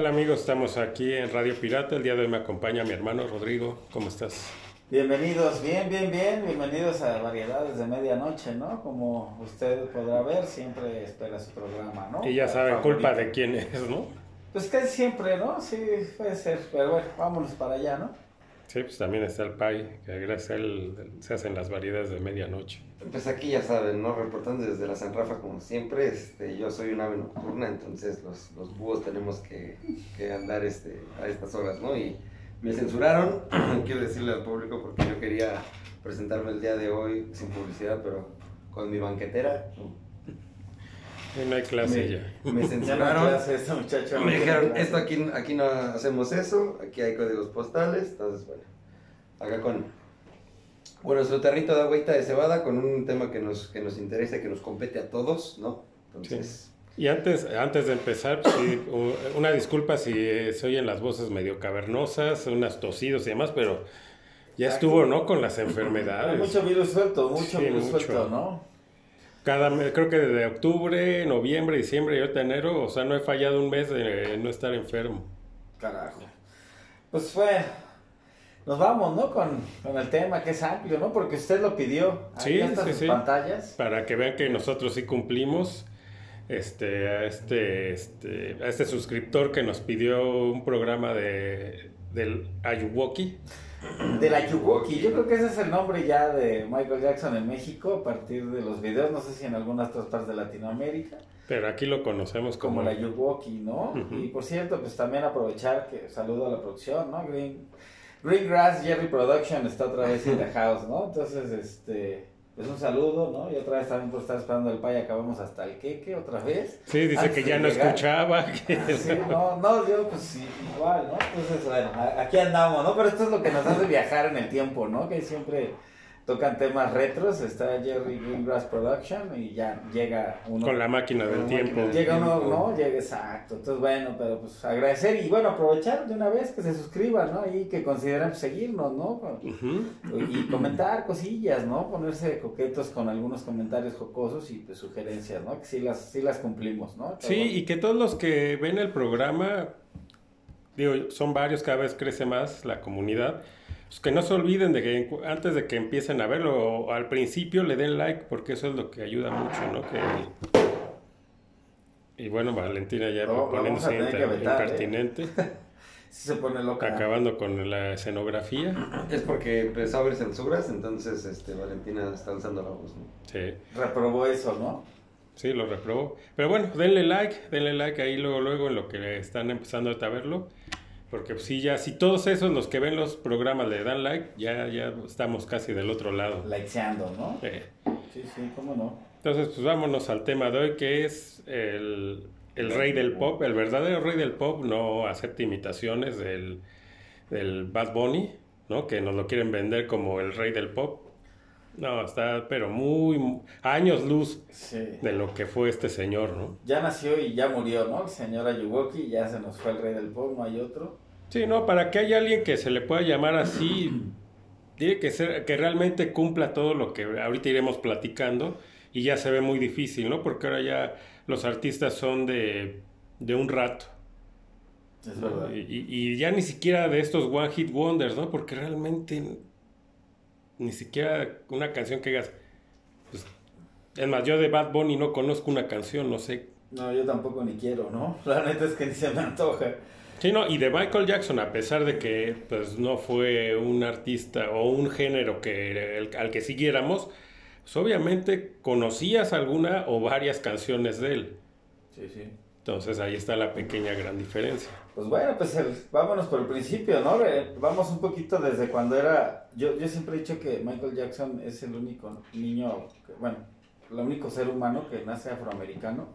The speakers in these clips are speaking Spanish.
Hola amigos, estamos aquí en Radio Pirata. El día de hoy me acompaña mi hermano Rodrigo. ¿Cómo estás? Bienvenidos, bien, bien, bien. Bienvenidos a Variedades de Medianoche, ¿no? Como usted podrá ver, siempre espera su programa, ¿no? Y ya saben, culpa de quién es, ¿no? Pues casi siempre, ¿no? Sí, puede ser. Pero bueno, vámonos para allá, ¿no? Sí, pues también está el Pai, que gracias a él se hacen las variedades de medianoche. Pues aquí ya saben, ¿no? Reportando desde la San Rafa como siempre, este, yo soy un ave nocturna, entonces los, los búhos tenemos que, que andar este, a estas horas, ¿no? Y me censuraron, quiero decirle al público porque yo quería presentarme el día de hoy sin publicidad, pero con mi banquetera. ¿no? Y no hay clase Me, ya. me censuraron. muchacho. Me dijeron, esto aquí, aquí no hacemos eso, aquí hay códigos postales, entonces bueno, acá con, con nuestro tarrito de agüita de cebada, con un tema que nos, que nos interesa, que nos compete a todos, ¿no? Entonces, Y antes, antes de empezar, sí, una disculpa si eh, se oyen las voces medio cavernosas, unas tosidos y demás, pero ya estuvo, ¿no? Con las Hay enfermedades. mucho virus suelto, mucho Sí, virus mucho. suelto, ¿no? Cada mes, creo que desde octubre, noviembre, diciembre y ahorita enero, o sea, no he fallado un mes de no estar enfermo. Carajo. Pues fue. Nos vamos, ¿no? Con, con el tema que es amplio, ¿no? Porque usted lo pidió. Ahí Sí, están sí, sus sí. pantallas. Para que vean que nosotros sí cumplimos. Este, a este, este, a este suscriptor que nos pidió un programa de, del Ayuwoki. De la Yuwoki. Yo creo que ese es el nombre ya de Michael Jackson en México a partir de los videos. No sé si en algunas otras partes de Latinoamérica. Pero aquí lo conocemos como, Como la Yuwoki, ¿no? Y por cierto, pues también aprovechar que saludo a la producción, ¿no? Green, Greengrass Jerry Production está otra vez en the house, ¿no? Entonces, este. Pues un saludo, ¿no? Y otra vez también por estar esperando el pay, acabamos hasta el queque otra vez. Sí, dice que ya no llegar. escuchaba. que- Ah, sí, no, no, yo pues sí, igual, ¿no? Entonces, bueno, aquí andamos, ¿no? Pero esto es lo que nos hace viajar en el tiempo, ¿no? Que siempre tocan temas retros, está Jerry Greengrass Production y ya llega uno. Con la máquina del tiempo. máquina Llega uno. ¿no? Llega exacto. Entonces, bueno, pero pues agradecer y bueno, aprovechar de una vez que se suscriban, ¿no? Y que consideren pues, seguirnos, ¿no? Y comentar cosillas, ¿no? Ponerse coquetos con algunos comentarios jocosos y pues, sugerencias, ¿no? Que sí las, sí las cumplimos, ¿no? Sí, y que todos los que ven el programa, digo, son varios, cada vez crece más la comunidad, pues que no se olviden de que antes de que empiecen a verlo, o al principio le den like, porque eso es lo que ayuda mucho, ¿no? Que... Y bueno, Valentina ya a poniéndose ¿eh? impertinente, Sí se pone loca. acabando con la escenografía. es porque empezó a haber censuras, entonces este, Valentina está alzando la voz, ¿no? Sí, Reprobó eso, ¿no? sí, lo reprobó. Pero bueno, denle like, denle like ahí luego, luego en lo que están empezando a verlo. Porque pues, sí, ya, si todos esos los que ven los programas le dan like, ya, ya estamos casi del otro lado. Likeando, ¿no? Eh, Sí, sí, cómo no. entonces, pues vámonos al tema de hoy, que es el, el rey del pop. El verdadero rey del pop no acepta imitaciones del, del Bad Bunny, ¿no? Que nos lo quieren vender como el rey del pop. No, está, pero muy, mu- años luz Sí. de lo que fue este señor, ¿no? Ya nació y ya murió, ¿no? El señor Ayuwoki, ya se nos fue el rey del pop, no hay otro. Sí, no, para que haya alguien que se le pueda llamar así, tiene que ser que realmente cumpla todo lo que ahorita iremos platicando y ya se ve muy difícil, ¿no? Porque ahora ya los artistas son de, de un rato Es verdad. y ya ni siquiera de estos One Hit Wonders, ¿no? Porque realmente ni siquiera una canción que digas, pues, es más, yo de Bad Bunny no conozco una canción, no sé. No, yo tampoco ni quiero, ¿no? La neta es que ni se me antoja. Sí, no, y de Michael Jackson, a pesar de que pues no fue un artista o un género que el- al que siguiéramos, pues obviamente conocías alguna o varias canciones de él. Sí, sí. Entonces ahí está la pequeña gran diferencia. Pues bueno, pues el- vámonos por el principio, ¿no? Vamos un poquito desde cuando era... Yo, yo siempre he dicho que Michael Jackson es el único niño, que- bueno, el único ser humano que nace afroamericano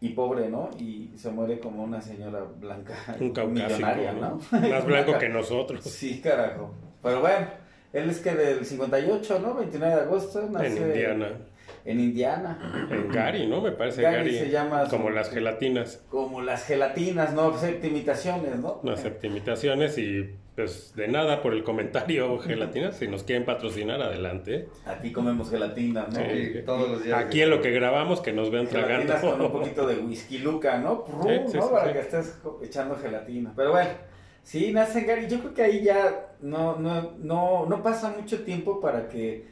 y pobre, ¿no? Y se muere como una señora blanca, Un millonaria, ¿no? ¿no? Más blanco que nosotros. Sí, carajo. Pero bueno, él es que del 58, ¿no? 29 de agosto nace En Indiana. En Indiana. En Gary, ¿no? Me parece Gary Gary. se llama su- como las gelatinas. Como las gelatinas, ¿no? Septimitaciones, ¿no? Unas septimitaciones y Pues de nada por el comentario, gelatina. Si nos quieren patrocinar, adelante. Aquí comemos gelatina, ¿no? Sí, todos los días. Aquí en lo que grabamos, que nos vean Gelatinas tragando. con un poquito de whisky luca, ¿no? Sí, sí, ¿no? sí, Para sí. que estés echando gelatina. Pero bueno, sí, nace en Gary. Yo creo que ahí ya no, no, no, no pasa mucho tiempo para que,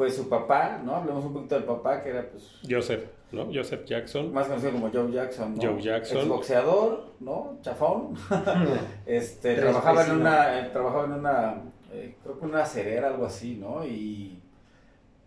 pues su papá, ¿no? Hablemos un poquito del papá, que era, pues, Joseph, ¿no? Joseph Jackson. más conocido como Joe Jackson, ¿no? Joe Jackson. boxeador, ¿no? Chafón. Este, Tres trabajaba en una, eh, trabajaba en una, eh, creo que una cerera, algo así, ¿no? Y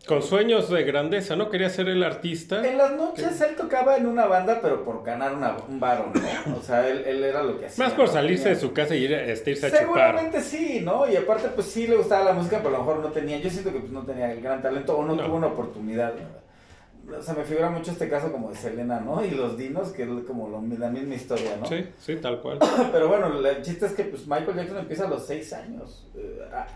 Con sueños de grandeza, ¿no? Quería ser el artista. en las noches él tocaba en una banda, pero por ganar una, un varo, ¿no? O sea, él, él era lo que hacía. Más por ¿no? salirse Tenía- de su casa y ir a, este, irse a chupar. Seguramente sí, ¿no? Y aparte, pues sí le gustaba la música, pero a lo mejor no tenía, yo siento que pues, no tenía el gran talento o no, No. tuvo una oportunidad. O sea, me figura mucho este caso como de Selena, ¿no? Y los dinos, que es como lo- la misma historia, ¿no? Sí, sí, tal cual. Pero bueno, el chiste es que pues, Michael Jackson empieza a los seis años. eh, a-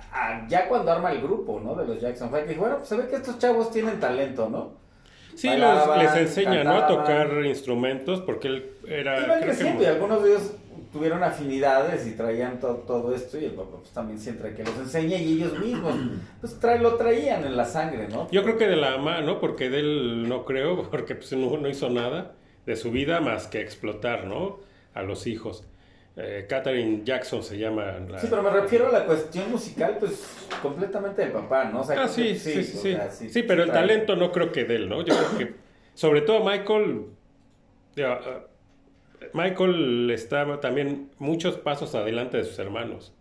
a- ya cuando arma el grupo, ¿no? De los Jackson Five. dijo, bueno, pues se ve que estos chavos tienen talento, ¿no? Sí, Bailaban, los- les enseña, ¿no? A tocar instrumentos porque él era... Creo que y mu- algunos de ellos tuvieron afinidades y traían to- todo esto y el papá pues también siempre que los enseña y ellos mismos pues trae, lo traían en la sangre, ¿no? Yo creo que de la mamá, ¿no? Porque de él no creo, porque pues no, no hizo nada de su vida más que explotar, ¿no? A los hijos. Eh, Catherine Jackson se llama la... Sí, pero me refiero a la cuestión musical, pues completamente del papá, ¿no? O sea, Ah, sí, que sí, sí, o sí. sea, Sí, pero el trae. talento no creo que de él, ¿no? Yo creo que, sobre todo Michael, ya, Michael estaba también muchos pasos adelante de sus hermanos.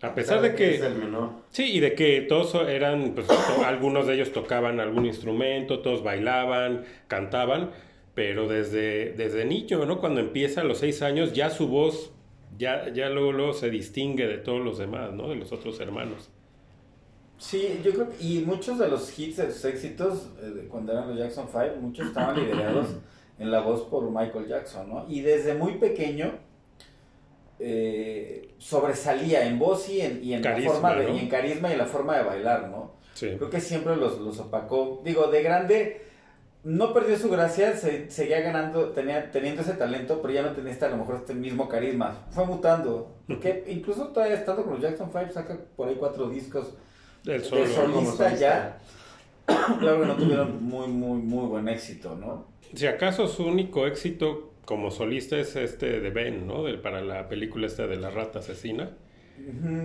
A pesar de Es que, el menor. sí, y de que todos eran, pues, to- algunos de ellos tocaban algún instrumento, todos bailaban, cantaban, pero desde, desde niño, ¿no? Cuando empieza a los seis años, ya su voz, ya, ya luego, luego se distingue de todos los demás, ¿no? De los otros hermanos. Sí, yo creo que, y muchos de los hits, de sus éxitos, eh, cuando eran los Jackson 5, muchos estaban liderados en la voz por Michael Jackson, ¿no? Y desde muy pequeño eh, sobresalía en voz y en, y en Carisma, la forma de, ¿no? y en carisma y en la forma de bailar, ¿no? Sí. Creo que siempre los, los opacó. Digo, de grande no perdió su gracia, se- seguía ganando, tenía, teniendo ese talento, pero ya no tenía este, a lo mejor este mismo carisma. Fue mutando. Porque incluso todavía estando con los Jackson 5, saca por ahí cuatro discos de solista solista. ya. Claro que no tuvieron muy, muy, muy buen éxito, ¿no? Si acaso su único éxito como solista es este de Ben, ¿no? Del, para la película esta de la rata asesina.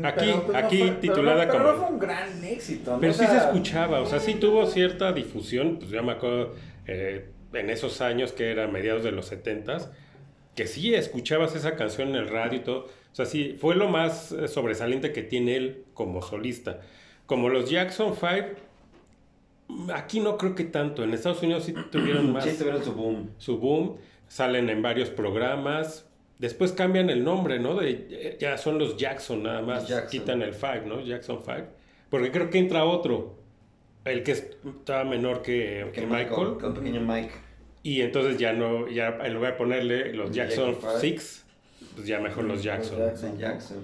Aquí- pero, aquí fue- titulada pero como- no fue un gran éxito, ¿no? Pero O sí se escuchaba, o sea, sí tuvo cierta difusión, pues ya me acuerdo eh, en esos años que era mediados de los setentas, que sí escuchabas esa canción en el radio y todo. O sea, sí, fue lo más eh, sobresaliente que tiene él como solista. Como los Jackson 5, aquí no creo que tanto. En Estados Unidos sí tuvieron más Sí, tuvieron su boom. su boom, salen en varios programas. Después cambian el nombre, ¿no? De, ya son los Jackson nada más. Jackson. Quitan el 5, ¿no? Jackson 5. Porque creo que entra otro. El que estaba menor que, que Michael. Con pequeño Mike. Y entonces ya no, ya en lugar de ponerle los Jackson Jackson 6, pues ya mejor los Jackson. Jackson. Jackson.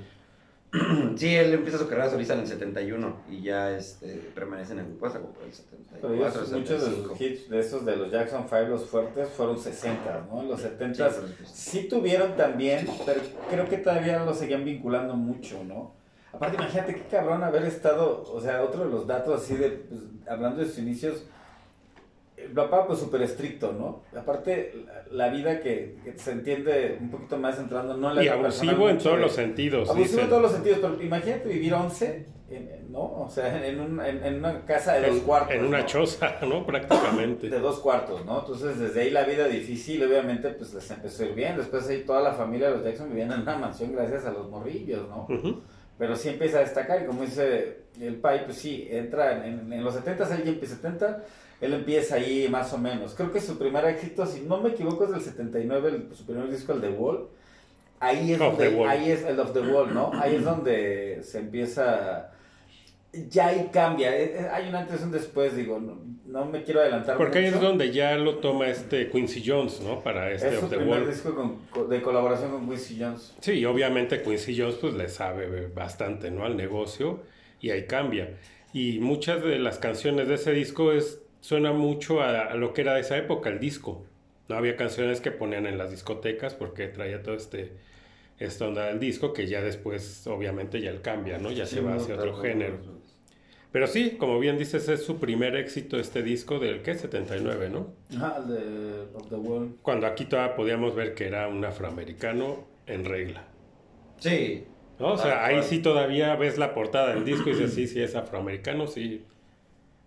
Sí, él empieza su carrera solista en el 71 y ya este, permanece en el grupo hasta como por el Pero ellos, 74, muchos de 75. los hits de esos de los Jackson 5, los fuertes, fueron 60, ¿no? Los 70 Sí, sí tuvieron también, pero creo que todavía lo seguían vinculando mucho, ¿no? Aparte, imagínate qué cabrón haber estado, o sea, otro de los datos así de, pues, hablando de sus inicios, el papá pues súper estricto, ¿no? Aparte, la, la vida que, que se entiende un poquito más entrando, no la Y abusivo en todos de- los sentidos. Abusivo dicen. en todos los sentidos, pero imagínate vivir 11, en- en- ¿no? O sea, en, un- en- en una casa de dos En- cuartos. En una ¿no? choza, ¿no? Prácticamente. De dos cuartos, ¿no? Entonces, desde ahí la vida difícil, obviamente, pues les empezó a ir bien. Después ahí toda la familia de los Jackson vivían en una mansión gracias a los morrillos, ¿no? Pero sí empieza a destacar, y como dice el Pai, pues sí, entra en, en- en los 70, él ya empieza 70, él empieza ahí más o menos. Creo que su primer éxito, si no me equivoco, es del 79, el- su primer disco, el The Wall. Ahí es Of donde, ahí es el of the wall, ¿no? Ahí es donde se empieza, ya ahí cambia, Eh, eh, hay un antes y un después, digo, no, no me quiero adelantar Porque ahí es donde ya lo toma este Quincy Jones, ¿no? Para este es su of the primer disco con- con- de colaboración con Quincy Jones. Sí, y obviamente Quincy Jones pues le sabe bastante, ¿no? Al negocio y ahí cambia. Y muchas de las canciones de ese disco es suena mucho a, a lo que era de esa época, el disco. No había canciones que ponían en las discotecas porque traía todo este esta onda del disco, que ya después, obviamente, ya él cambia, ¿no? Ya se va hacia otro género. Pero sí, como bien dices, es su primer éxito este disco del, ¿qué? 79, ¿no? El de Of the World. Cuando aquí todavía podíamos ver que era un afroamericano en regla. Sí. O sea, ahí sí todavía ves la portada del disco y dices, sí, sí es afroamericano, sí,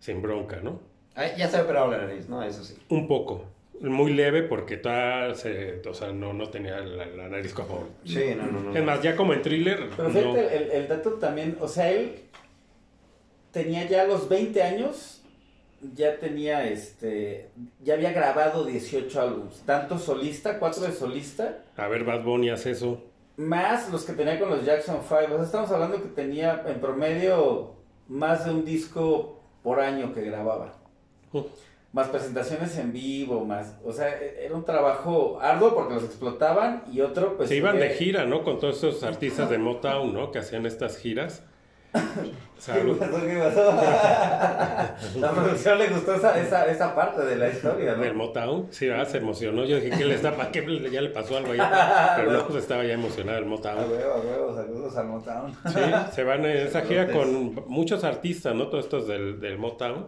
sin bronca, ¿no? Ah, ya se ha operado la nariz, ¿no? Eso sí. Un poco, muy leve porque todavía se, o sea, no, no tenía la, la nariz como... Sí, no, no, no. Es más, ya como en thriller, Pero no. fíjate, el, el dato también, o sea, él tenía ya los 20 años, ya tenía este, ya había grabado 18 álbumes, tanto solista, cuatro de solista, A ver, Bad Bunny hace eso. más los que tenía con los Jackson 5. O sea, estamos hablando que tenía en promedio más de un disco por año que grababa. Uh. Más presentaciones en vivo, más. O sea, e- era un trabajo arduo porque los explotaban y otro, pues. se iban que- de gira, ¿no? Con todos esos artistas de Motown, ¿no? Que hacían estas giras. Salud. ¿Qué pasó? ¿Qué pasó? La producción le gustó esa, esa, esa parte de la historia, Del ¿no? Motown, sí, ah, se emocionó. Yo dije, ¿qué le está? ¿Para qué ya le pasó algo allá? Pero no, pues estaba ya emocionado el A Motown. huevo, a huevo, saludos al Motown. Sí, se van en esa gira con muchos artistas, ¿no? Todos estos del, del Motown.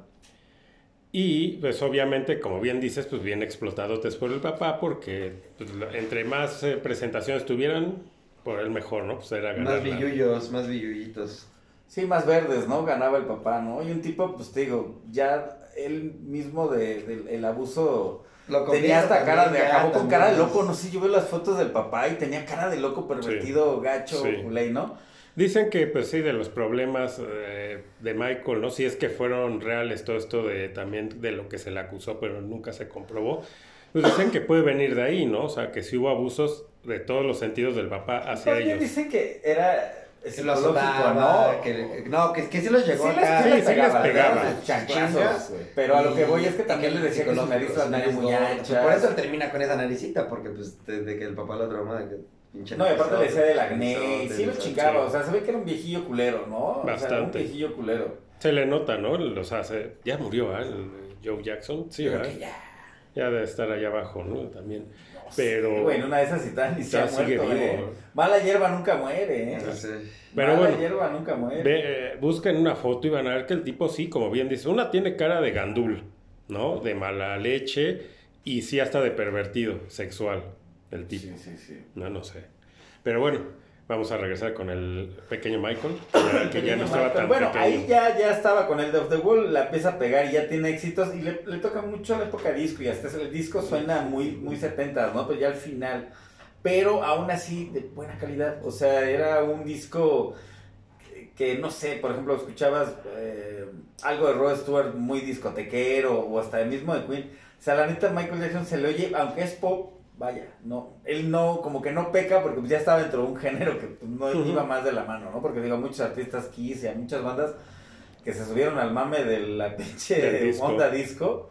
Y pues obviamente, como bien dices, pues bien explotadotes por el papá, porque pues, entre más eh, presentaciones tuvieran, por el mejor, ¿no? Pues era ganar. Más billullos, más billullitos. Sí, más verdes, ¿no? Ganaba el papá, ¿no? Y un tipo, pues te digo, ya él mismo de, del el abuso Lo tenía hasta cara de, acabó con cara de loco, no sé, yo veo las fotos del papá y tenía cara de loco pervertido, gacho, Sí. culé, ¿no? Dicen que, pues sí, de los problemas eh, de Michael, ¿no? Si es que fueron reales todo esto de también de lo que se le acusó, pero nunca se comprobó. Pues dicen que puede venir de ahí, ¿no? O sea, que sí hubo abusos de todos los sentidos del papá hacia Más bien ellos. dicen que era Que lo ¿no? que, no, que, que sí los llegó Sí acá. sí les Sí, sí les pegaba. Chanchazos. Pero a lo que voy es que también le decía que su nariz la tenía muy gorda. ancha. Por eso termina con esa naricita, porque pues desde que el papá la trauma pinche No, y aparte le decía del acné, sí lo chingaba, o sea, se ve que era un viejillo culero, ¿no? O sea, un Bastante. viejillo culero. Se le nota, ¿no? O sea, se- ya murió, ¿eh? El Joe Jackson. Sí, Creo ¿verdad? que ya. Ya debe estar allá abajo, ¿no? También. No Pero- güey, en una de esas sí tan ni se ha Ya sigue muerto, vivo. ¿eh? Mala hierba nunca muere, ¿eh? Pero Mala bueno, hierba nunca muere. Ve, eh, busquen una foto y van a ver que el tipo sí, como bien dice, una tiene cara de gandul, ¿no? De mala leche y sí hasta de pervertido sexual, el tipo. Sí, sí, sí. No, no sé. Pero bueno, vamos a regresar con el pequeño Michael, que ya no estaba tan bueno, pequeño. ahí ya, ya estaba con el de Off the Wall, la empieza a pegar y ya tiene éxitos y le, le toca mucho la época disco y hasta el disco suena muy, muy 70 ¿no? Pero ya al final, pero aún así de buena calidad, o sea, era un disco que, que, no sé, por ejemplo, escuchabas eh, algo de Rod Stewart muy discotequero o hasta el mismo de Queen, o sea, la neta Michael Jackson se le oye, aunque es pop, vaya, no, él no, como que no peca porque ya estaba dentro de un género que pues, no iba más de la mano, ¿no? Porque digo, muchos artistas Kiss y a muchas bandas que se subieron al mame de la pinche disco. onda disco.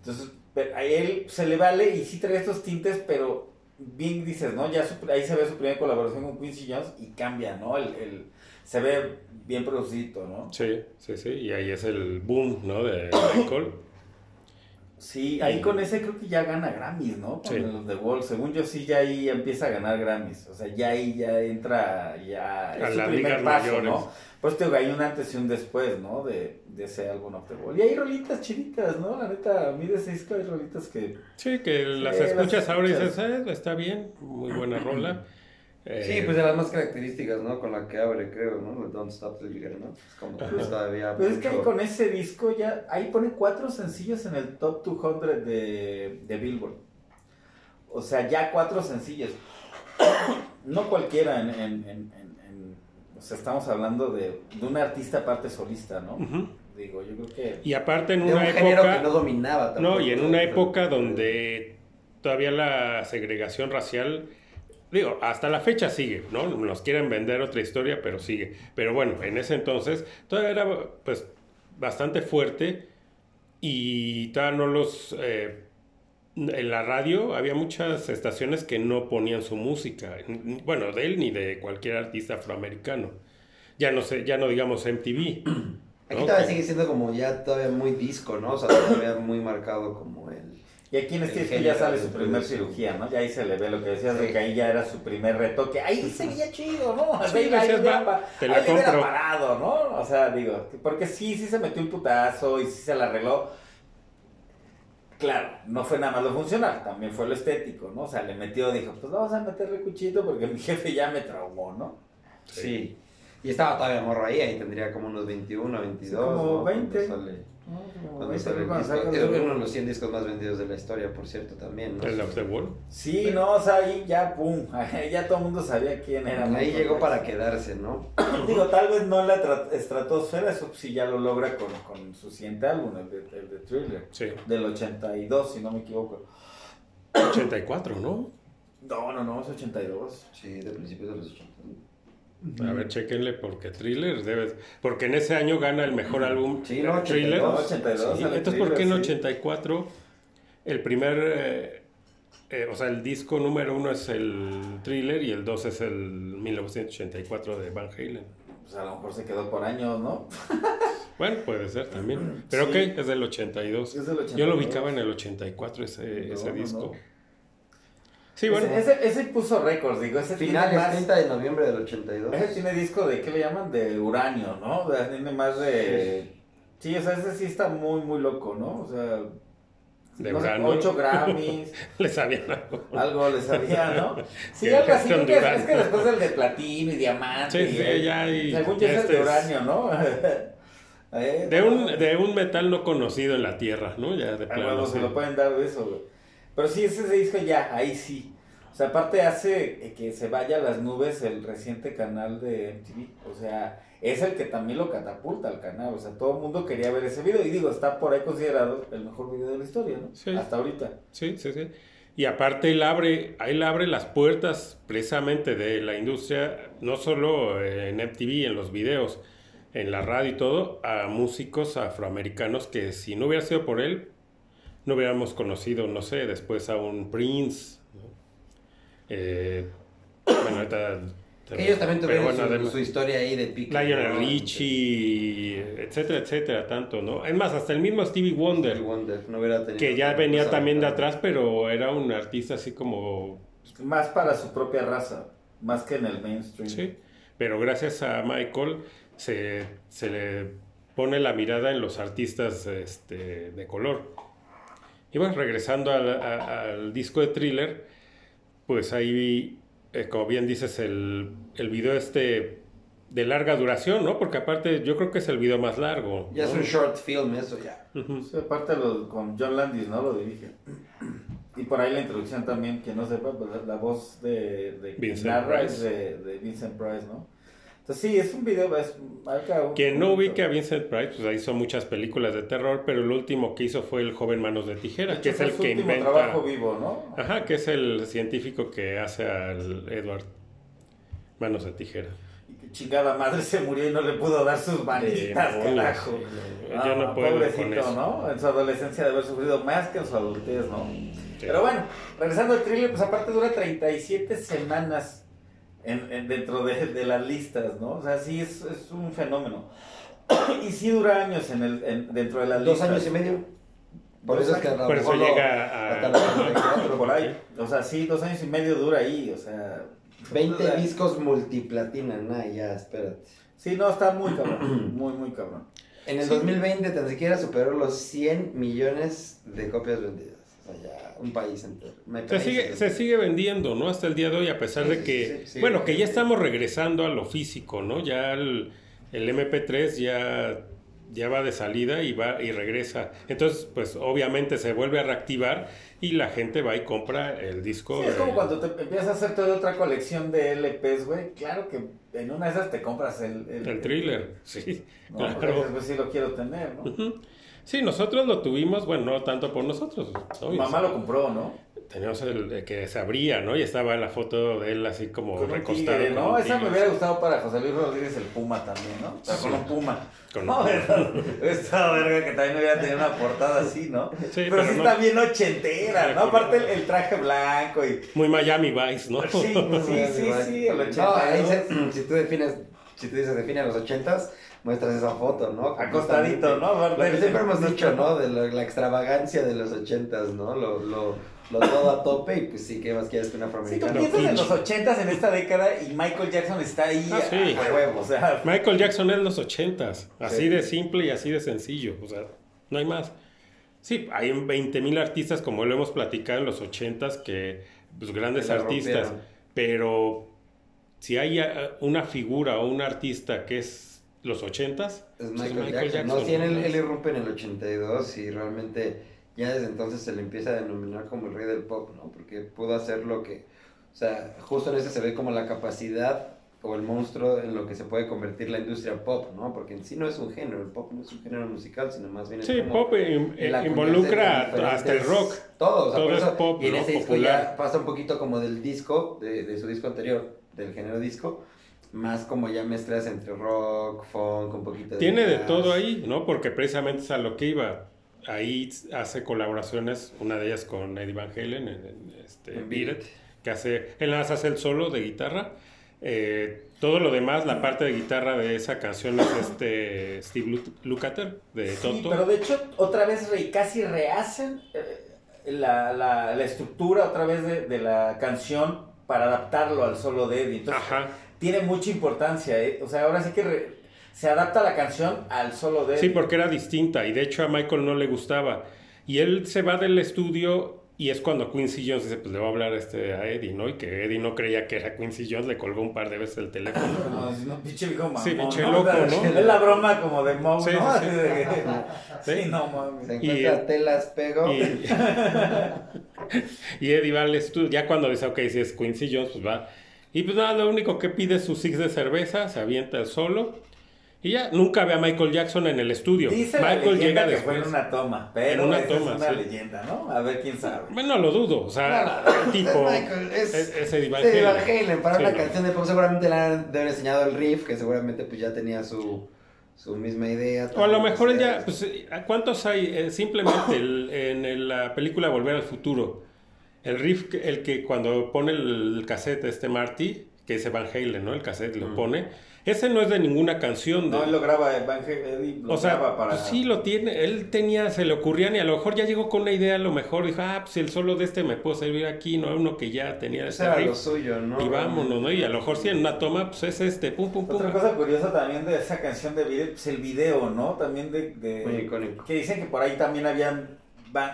Entonces, pero a él se le vale y sí trae estos tintes, pero bien dices, ¿no? Ya su- ahí se ve su primera colaboración con Quincy Jones y cambia, ¿no? El, el- se ve bien producido, ¿no? Sí, sí, sí, y ahí es el boom, ¿no? De Michael. Sí, ahí con ese creo que ya gana Grammys, ¿no? Con Sí. los The Wall. Según yo sí, ya ahí empieza a ganar Grammys. O sea, ya ahí ya entra, ya A es su primer paso, mayores. ¿no? Pues te digo, hay un antes y un después, ¿no? De, de ese álbum of the Wall. Y hay rolitas chiditas, ¿no? La neta, a mí de ese disco hay rolitas que... Sí, que las las escuchas ahora y escuchas. dices, "Eh, está bien, muy buena rola. Eh, Sí, pues de las más características, ¿no? Con la que abre, creo, ¿no? Don't Stop You Get Enough. Es como que todavía Pues es que ahí con ese disco ya... Ahí pone cuatro sencillos en el top 200 de, de Billboard. O sea, ya cuatro sencillos. No cualquiera en... en, en- en- en- o sea, estamos hablando de, de un artista aparte solista, ¿no? ujú. Digo, yo creo que... Y aparte en un una género época... que no dominaba tampoco. No, y en una época donde todavía la segregación racial, digo, hasta la fecha sigue, ¿no? Nos quieren vender otra historia, pero sigue. Pero bueno, en ese entonces todavía era pues bastante fuerte y todavía no los... eh, en la radio había muchas estaciones que no ponían su música, bueno, de él ni de cualquier artista afroamericano. Ya no sé, ya no digamos MTV. Aquí ¿no? todavía sigue siendo como ya todavía muy disco, ¿no? O sea, todavía muy marcado como el... Y aquí en este disco genio ya sale su primer cirugía, ¿no? Ya ahí se le ve lo que decías de Sí. que ahí ya era su primer retoque. Ahí se veía chido, ¿no? Sí, ahí, ahí pa- te la ahí compro. parado, ¿no? O sea, digo, porque sí, sí se metió un putazo y sí se la arregló. Claro, no fue nada más lo funcional, también fue lo estético, ¿no? O sea, le metió, dijo, pues vamos a meterle cuchito porque mi jefe ya me traumó, ¿no? Sí. Y estaba todavía morro ahí, ahí tendría como unos 21, 22. como ¿no? Cuando 20. Sale- No, veinte, sale el disco. Es uno de los 100 discos más vendidos de la historia, por cierto, también. ¿no? El Wall. Sí, no, o sea, ahí ya, pum, ya todo el mundo sabía quién era. Ahí llegó para quedarse, ¿no? Digo, tal vez no en la tra- estratosfera, eso sí ya lo logra con, con su siguiente álbum, el de, el de Thriller, Sí. del 82, si no me equivoco. 84, ¿no? No, no, no, es 82. Sí, de principios de los 80. A ver, chequenle porque Thriller debe... Porque en ese año gana el mejor álbum Sí, no, Thriller. 82. 82, Sí, sale entonces, ¿por qué en Thriller, sí. 84 el primer... eh, eh, o sea, el disco número uno es el Thriller y el dos es el 1984 de Van Halen. Pues a lo mejor se quedó por años, ¿no? Bueno, puede ser también. Pero Sí. ok, es del 82. Es del 82. Yo lo ubicaba en el 84 ese, No, ese disco. no. Sí, bueno. Ese, ese, ese puso récords, digo, ese Finales, tiene más... 30 de noviembre del 82. Ese tiene disco de, ¿qué le llaman? De uranio, ¿no? O sea, tiene más de... Sí, o sea, ese sí está muy, muy loco, ¿no? O sea... De no sé, uranio. ocho Grammys, Le sabían algo. algo le sabía, ¿no? Sí, algo así, es, es que después del de platino y diamante. Sí, y sí, el- ya y Según yo ya es el este de es- uranio, ¿no? Eh, De un, de un metal no conocido en la Tierra, ¿no? Ya de Ah, plano. bueno, sí. se lo pueden dar de eso, güey. Pero sí, ese disco ya, ahí sí. O sea, aparte hace eh, que se vaya a las nubes el reciente canal de MTV. O sea, es el que también lo catapulta al canal. O sea, todo el mundo quería ver ese video. Y digo, está por ahí considerado el mejor video de la historia, ¿no? Sí. Hasta ahorita. Sí, sí, sí. Y aparte él abre, él abre las puertas precisamente de la industria, no solo en MTV, en los videos, en la radio y todo, a músicos afroamericanos que si no hubiera sido por él, no hubiéramos conocido, no sé, después a un Prince. ¿no? Eh, bueno, ahorita... Ellos también pero tuvieron bueno, su, además- su historia ahí de pique. Lionel ¿no? Richie, etcétera, etcétera, tanto, ¿no? Es más, hasta el mismo Stevie Wonder, Stevie Wonder, no hubiera tenido que ya venía también de atrás, pero era un artista así como, Más para su propia raza. Más que en el mainstream. sí, pero gracias a Michael se, se le pone la mirada en los artistas este, de color. Y bueno, regresando al, a- al disco de Thriller, pues ahí, eh, como bien dices, el, el video este de larga duración, ¿no? Porque aparte yo creo que es el video más largo. Ya es un short film eso ya. Sí, aparte lo, con John Landis, ¿no? Lo dirige. Y por ahí la introducción también, que no sepa, pues la, la voz de, de Vincent narra Price. es de, de Vincent Price, ¿no? Entonces sí, es un video, es, un- Quien no ubique a Vincent Price, pues hizo muchas películas de terror, pero el último que hizo fue El joven manos de De tijera, hecho, que es el que inventa... trabajo vivo, ¿no? Ajá, que es el científico que hace al Edward Manos de Tijera. Y chingada madre se murió y no le pudo dar sus manitas, carajo. no, Ah, yo no puedo pobrecito, con eso. ¿no? En su adolescencia de haber sufrido más que en su adultez, ¿no? Sí. Pero bueno, regresando al thriller, pues aparte dura 37 semanas en, en- dentro de, de las listas, ¿no? O sea, sí es, es un fenómeno. y sí dura años en el, en- dentro de las Dos listas. años y medio. Por Dos eso es que Por eso llega a- hasta los 34, Por ahí. O sea, sí, dos años y medio dura ahí, o sea... 20 o sea, discos multiplatina, nah, ya, espérate. Sí, no, está muy cabrón, muy, muy cabrón. En el Sí. 2020 tan siquiera superó los 100 millones de copias vendidas. O sea, ya un país entero. Me Se sigue, se sigue vendiendo, ¿no? Hasta el día de hoy, a pesar Sí, de que, sí, sí, bueno, sí. que ya estamos regresando a lo físico, ¿no? Ya el, el MP3 ya, ya va de salida y va y regresa. Entonces, pues obviamente se vuelve a reactivar y la gente va y compra el disco. Sí, es como cuando te empiezas a hacer toda otra colección de LPs, güey. Claro que en una de esas te compras el... el thriller, sí, No, claro. pues sí lo quiero tener, ¿no? Ujú. Sí, nosotros lo tuvimos, bueno, no tanto por nosotros. ¿no? Tu mamá lo compró, ¿no? Teníamos el, el que se abría, ¿no? Y estaba la foto de él así como Con recostado. tigre, ¿no? Esa me hubiera gustado para José Luis Rodríguez el Puma también, ¿no? O sea, con un Puma. Con no, un esa verga que también hubiera tenido una portada así, ¿no? Sí, pero, pero sí no- está bien ochentera, ¿no? Aparte el, el traje blanco y... Muy Miami Vice, ¿no? Sí, sí, sí, sí, el No, ahí 82. se- si tú defines si tú dices define a los ochentas, muestras esa foto, ¿no? Acostadito, ¿no? Lo que siempre hemos dicho, ¿no? De lo- la extravagancia de los ochentas, ¿no? Lo, lo, lo todo a tope y pues sí, ¿qué más quieres que un Sí, tú afroamericano? piensas en los ochentas en esta década y Michael Jackson está ahí Ah, sí. a, huevo, o sea, Michael Jackson es los ochentas, así Sí. de simple y así de sencillo, o sea, no hay más. Sí, hay 20.000 artistas, como lo hemos platicado en los ochentas, que, pues grandes Que artistas, rompieron. pero si hay una figura o un artista que es los ochentas, Es pues Michael, Jackson. No, sí, en él, él irrumpe en el 82 y realmente ya desde entonces se le empieza a denominar como el rey del pop, ¿no? Porque pudo hacer lo que, o sea, justo en ese se ve como la capacidad o el monstruo en lo que se puede convertir la industria pop, ¿no? Porque en sí no es un género, el pop no es un género musical, sino más bien es sí, como pop acuñarse involucra hasta el rock. Todo, o sea, Todo por es eso- pop, Y en ¿no? ese disco Popular. ya pasa un poquito como del disco, de, de su disco anterior, del género disco, más como ya mezclas entre rock, funk, un poquito de Tiene de todo ahí, ¿no? Porque precisamente es a lo que iba. Ahí hace colaboraciones, una de ellas con Eddie Van Halen, en, en, este, En Beat Beat It, que hace, él nada más hace el solo de guitarra. Eh, todo lo demás, la parte de guitarra de esa canción es este Steve Lu- Lukather, de sí, Toto. pero de hecho otra vez re- casi rehacen eh, la, la, la estructura otra vez de, de la canción para adaptarlo al solo de Eddie. Entonces, Ajá. Tiene mucha importancia, ¿eh? O sea, ahora sí que re- se adapta la canción al solo de Sí, Eddie. porque era distinta y de hecho a Michael no le gustaba. Y él se va del estudio y es cuando Quincy Jones dice, pues le va a hablar este, a Eddie, ¿no? Y que Eddie no creía que era Quincy Jones, le colgó un par de veces el teléfono. No, es un pinche viejo mamón, Sí, pinche ¿no? loco, ¿no? Es la broma como de Moe, Sí, ¿no? sí, sí. Sí. Sí, no mames. Se Y- encuentra telas, pego. Y, y Eddie va al estudio, ya cuando dice, ok, si es Quincy Jones, pues va. Y pues nada, lo único que pide es su six de cerveza, se avienta el solo. Y ya, nunca ve a Michael Jackson en el estudio. Dice la Michael leyenda llega que fue en después. una toma, pero En una esa toma, es una sí. leyenda, ¿no? A ver quién sabe. Bueno, lo dudo, o sea, el tipo... Es Michael, es, es- es Van Halen. Para Sí, una canción de pop seguramente le han de haber enseñado el riff, que seguramente pues ya tenía su, su misma idea. O a lo mejor él ya, sea, pues, ¿a ¿cuántos hay? Eh, simplemente el- en el- la película Volver al Futuro, el riff, que- el que cuando pone el cassette este Marty, que es Van Halen, ¿no? El cassette lo Mm. pone, ese no es de ninguna canción. de- No, él lo graba, Van Halen, lo o sea, graba para... pues sí lo tiene, él tenía, se le ocurrían y a lo mejor ya llegó con una idea, a lo mejor dijo, ah, pues el solo de este me puedo servir aquí, no uno que ya tenía Ese ese era lo riff. suyo, ¿no? Y vámonos, ¿no? Y a lo mejor sí en una toma, pues es este, pum, pum, pum. Otra cosa curiosa también de esa canción de video, pues el video, ¿no? También de... de- Muy icónico. que dicen que por ahí también habían,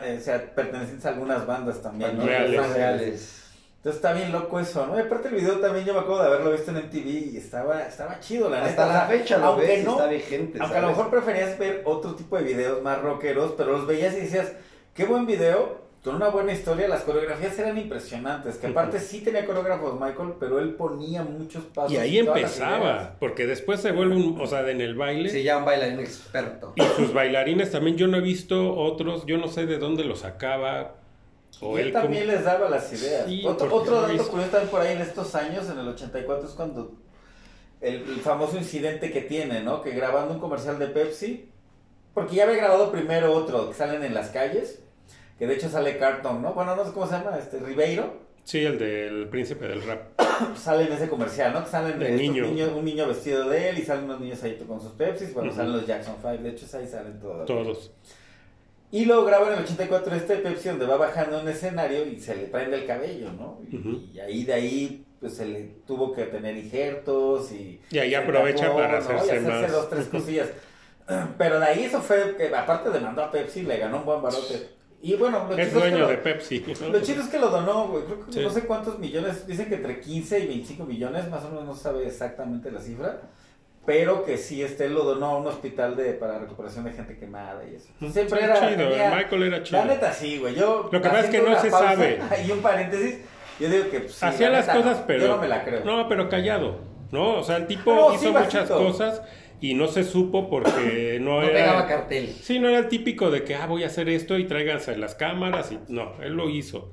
eh, o sea, pertenecientes a algunas bandas también, ¿no? Reales. Entonces está bien loco eso, ¿no? Y aparte el video también yo me acuerdo de haberlo visto en MTV y estaba, estaba chido, la neta. Hasta la fecha lo aunque ves no, está vigente. Aunque a lo mejor preferías ver otro tipo de videos más rockeros, pero los veías y decías, qué buen video, con una buena historia, las coreografías eran impresionantes, que aparte sí tenía coreógrafos Michael, pero él ponía muchos pasos. Y ahí empezaba, porque después se vuelve un, o sea, en el baile. Sí, ya un bailarín experto. Y sus bailarines también, yo no he visto otros, yo no sé de dónde los sacaba. O Y él él también como- les daba las ideas. Sí, otro porque otro no dato curioso también por ahí en estos años, en el 84, es cuando el, el famoso incidente que tiene, ¿no? Que grabando un comercial de Pepsi, porque ya había grabado primero otro, que salen en las calles, que de hecho sale Carton, ¿no? Bueno, no sé cómo se llama, este, Ribeiro, Sí, el del príncipe del rap. sale en ese comercial, ¿no? Que salen De estos niño. niños- un niño vestido de él y salen unos niños ahí con sus Pepsis, bueno, salen los Jackson 5, de hecho ahí salen todos. Todos. Y luego graban en el 84 este Pepsi donde va bajando un escenario y se le prende el cabello, ¿no? Y, ahí de ahí pues se le tuvo que tener injertos y... Y ahí aprovecha tapó, para ¿no? hacerse y hacerse más. dos, tres cosillas. Pero de ahí eso fue que aparte demandó a Pepsi, le ganó un buen barote. Y bueno, lo Es chido es que dueño lo- de Pepsi. Lo chido es que lo donó, güey. Creo que Sí. no sé cuántos millones. Dicen que entre 15 y 25 millones, más o menos no sabe exactamente la cifra. Pero que sí, este lo donó a un hospital de para recuperación de gente quemada y eso. Siempre Sí, era. chido, tenía- Michael era chido. La neta sí, güey. Yo. Lo que pasa es que no se sabe. Y un paréntesis. Yo digo que. pues, sí, Hacía la las neta, cosas, pero. Yo no me la creo. No, pero callado. ¿No? O sea, el tipo No, hizo muchas cosas y no se supo porque no, No pegaba era. cartel. Sí, no era el típico de que, ah, voy a hacer esto y tráiganse las cámaras. y No, él lo hizo.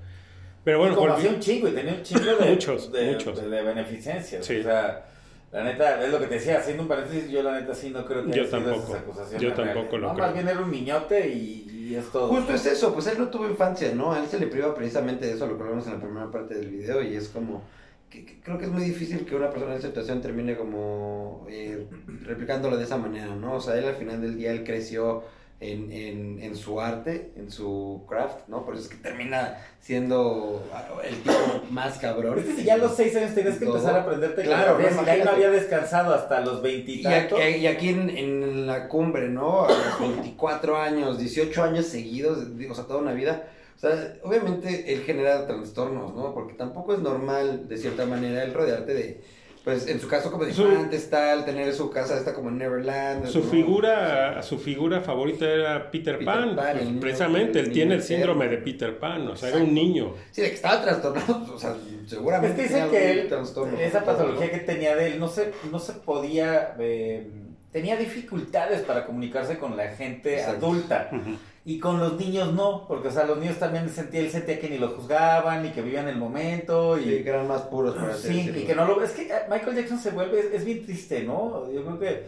Pero bueno, como hacía un chingo y tenía un chingo de. Muchos, de, muchos. De, de beneficencias. Sí. O sea. La neta, es lo que te decía, haciendo un paréntesis, yo la neta sí no creo que Yo haya sido tampoco. esas acusaciones Yo tampoco lo no, creo. Más bien era un niñote y, y es todo. Justo es eso, pues él no tuvo infancia, ¿no? A él se le priva precisamente de eso, lo que hablamos en la primera parte del video, y es como que- que creo que es muy difícil que una persona en esa situación termine como eh, replicándolo de esa manera, ¿no? O sea, él al final del día, él creció en, en, en su arte, en su craft, ¿no? Por eso es que termina siendo el tipo más cabrón. Es que si ya a los seis años tenías que Todo. empezar a aprenderte Claro, no, y ahí no había descansado hasta los Y, veintitantos. aquí, y aquí en, en la cumbre, ¿no? A los 24 años, 18 años seguidos, o sea, toda una vida. O sea, obviamente él genera trastornos, ¿no? Porque tampoco es normal, de cierta manera, el rodearte de, pues en su caso como de Su- diamantes, tal, tener su casa esta como en Neverland. Su ¿no? figura, su figura favorita era Peter, Peter Pan. Pan, Precisamente, él tiene el síndrome de Peter Pan, o sea, era un niño. Sí, de que estaba trastornado, o sea, Es seguramente. que dicen que él, trastorno. esa patología que tenía de él, no se, no se podía, eh, tenía dificultades para comunicarse con la gente Exacto. adulta. Ujú. Y con los niños no, porque o sea, los niños también sentía, él sentía que ni lo juzgaban, ni que vivían el momento, y... Sí, que eran más puros para Sí, y que no lo... Es que eh, Michael Jackson se vuelve, es, es bien triste, ¿no? Yo creo que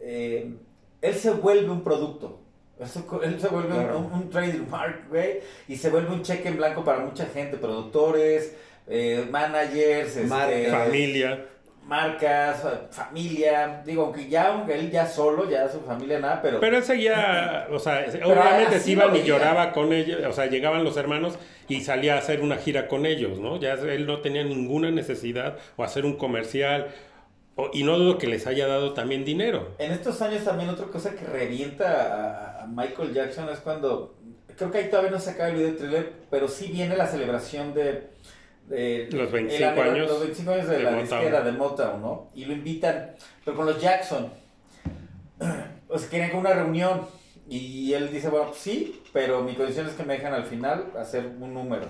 eh, él se vuelve un producto. Eso- Él se vuelve un- Claro. un, un trademark, güey, y se vuelve un cheque en blanco para mucha gente, productores, eh, managers, este. Familia. Marcas, fa- familia. Digo, aunque ya aunque él ya solo, ya su familia nada, pero... Pero él seguía, o sea, obviamente se iban y lloraba con ellos, o sea, llegaban los hermanos y salía a hacer una gira con ellos, ¿no? Ya él no tenía ninguna necesidad o hacer un comercial, o- y no dudo que les haya dado también dinero. En estos años también otra cosa que revienta a, a Michael Jackson es cuando, creo que ahí todavía no se acaba el video trailer, pero sí viene la celebración de... Los 25 el aniver- años Los 25 años de, de la Motown. disquera de Motown, ¿no? Y lo invitan, pero con los Jackson. Pues querían con una reunión. Y él dice, bueno, pues sí, pero mi condición es que me dejan al final hacer un número.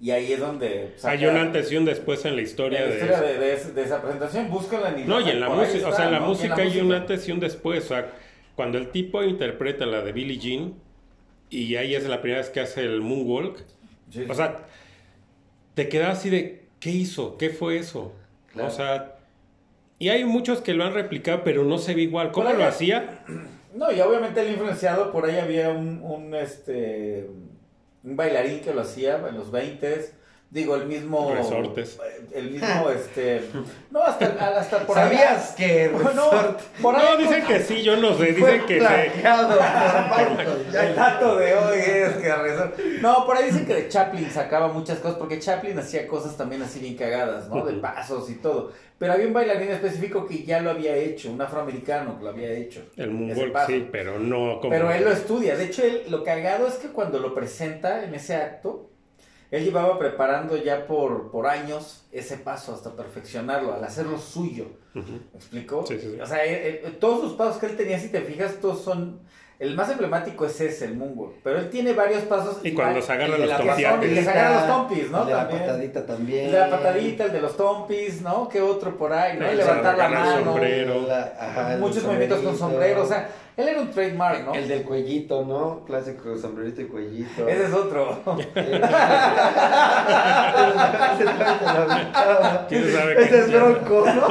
Y ahí es donde... saca- Hay un antes y un después en la historia en la de historia de, de ese- de esa presentación, búscala en No, y en la música, o sea, en la ¿no? música hay un antes y un después. O sea, cuando el tipo interpreta la de Billie Jean, y ahí es la primera vez que hace el moonwalk, Sí, o sea, te quedas así de, ¿qué hizo? ¿Qué fue eso? Claro. O sea, y hay muchos que lo han replicado, pero no se ve igual. ¿Cómo lo hacía? No, y obviamente el influenciado, por ahí había un, un, este, un bailarín que lo hacía en los 20 Digo, el mismo... Resortes. El mismo, este... No, hasta, hasta por ahí... ¿Sabías que No, Resort por ahí... No, dicen que sí, yo no sé, dicen que plagiado El dato de hoy es que Resort- No, por ahí dicen que de Chaplin sacaba muchas cosas, porque Chaplin hacía cosas también así bien cagadas, ¿no? De pasos y todo. Pero había un bailarín específico que ya lo había hecho, un afroamericano que lo había hecho. El paso. sí, pero no como... Pero él lo estudia. De hecho, él, lo cagado es que cuando lo presenta en ese acto, él llevaba preparando ya por, por años ese paso hasta perfeccionarlo, al hacerlo suyo. ¿Me explico? Sí, sí, sí. O sea, eh, eh, todos los pasos que él tenía, si te fijas, todos son... El más emblemático es ese, el moonwalk. Pero él tiene varios pasos. Y cuando va- se agarra el de los tompiates. El que se agarra los tompis, ¿no? El de la También. patadita también. El de la patadita, el de los tompis, ¿no? ¿Qué otro por ahí, no? El El levantar la agarrar el mano. sombrero. La- ajá, el Muchos movimientos con sombrero. O sea, él era un trademark, ¿no? El del cuellito, ¿no? Clásico sombrerito y cuellito. Ese es otro. ¿Quién sabe qué Ese es bronco, ¿no?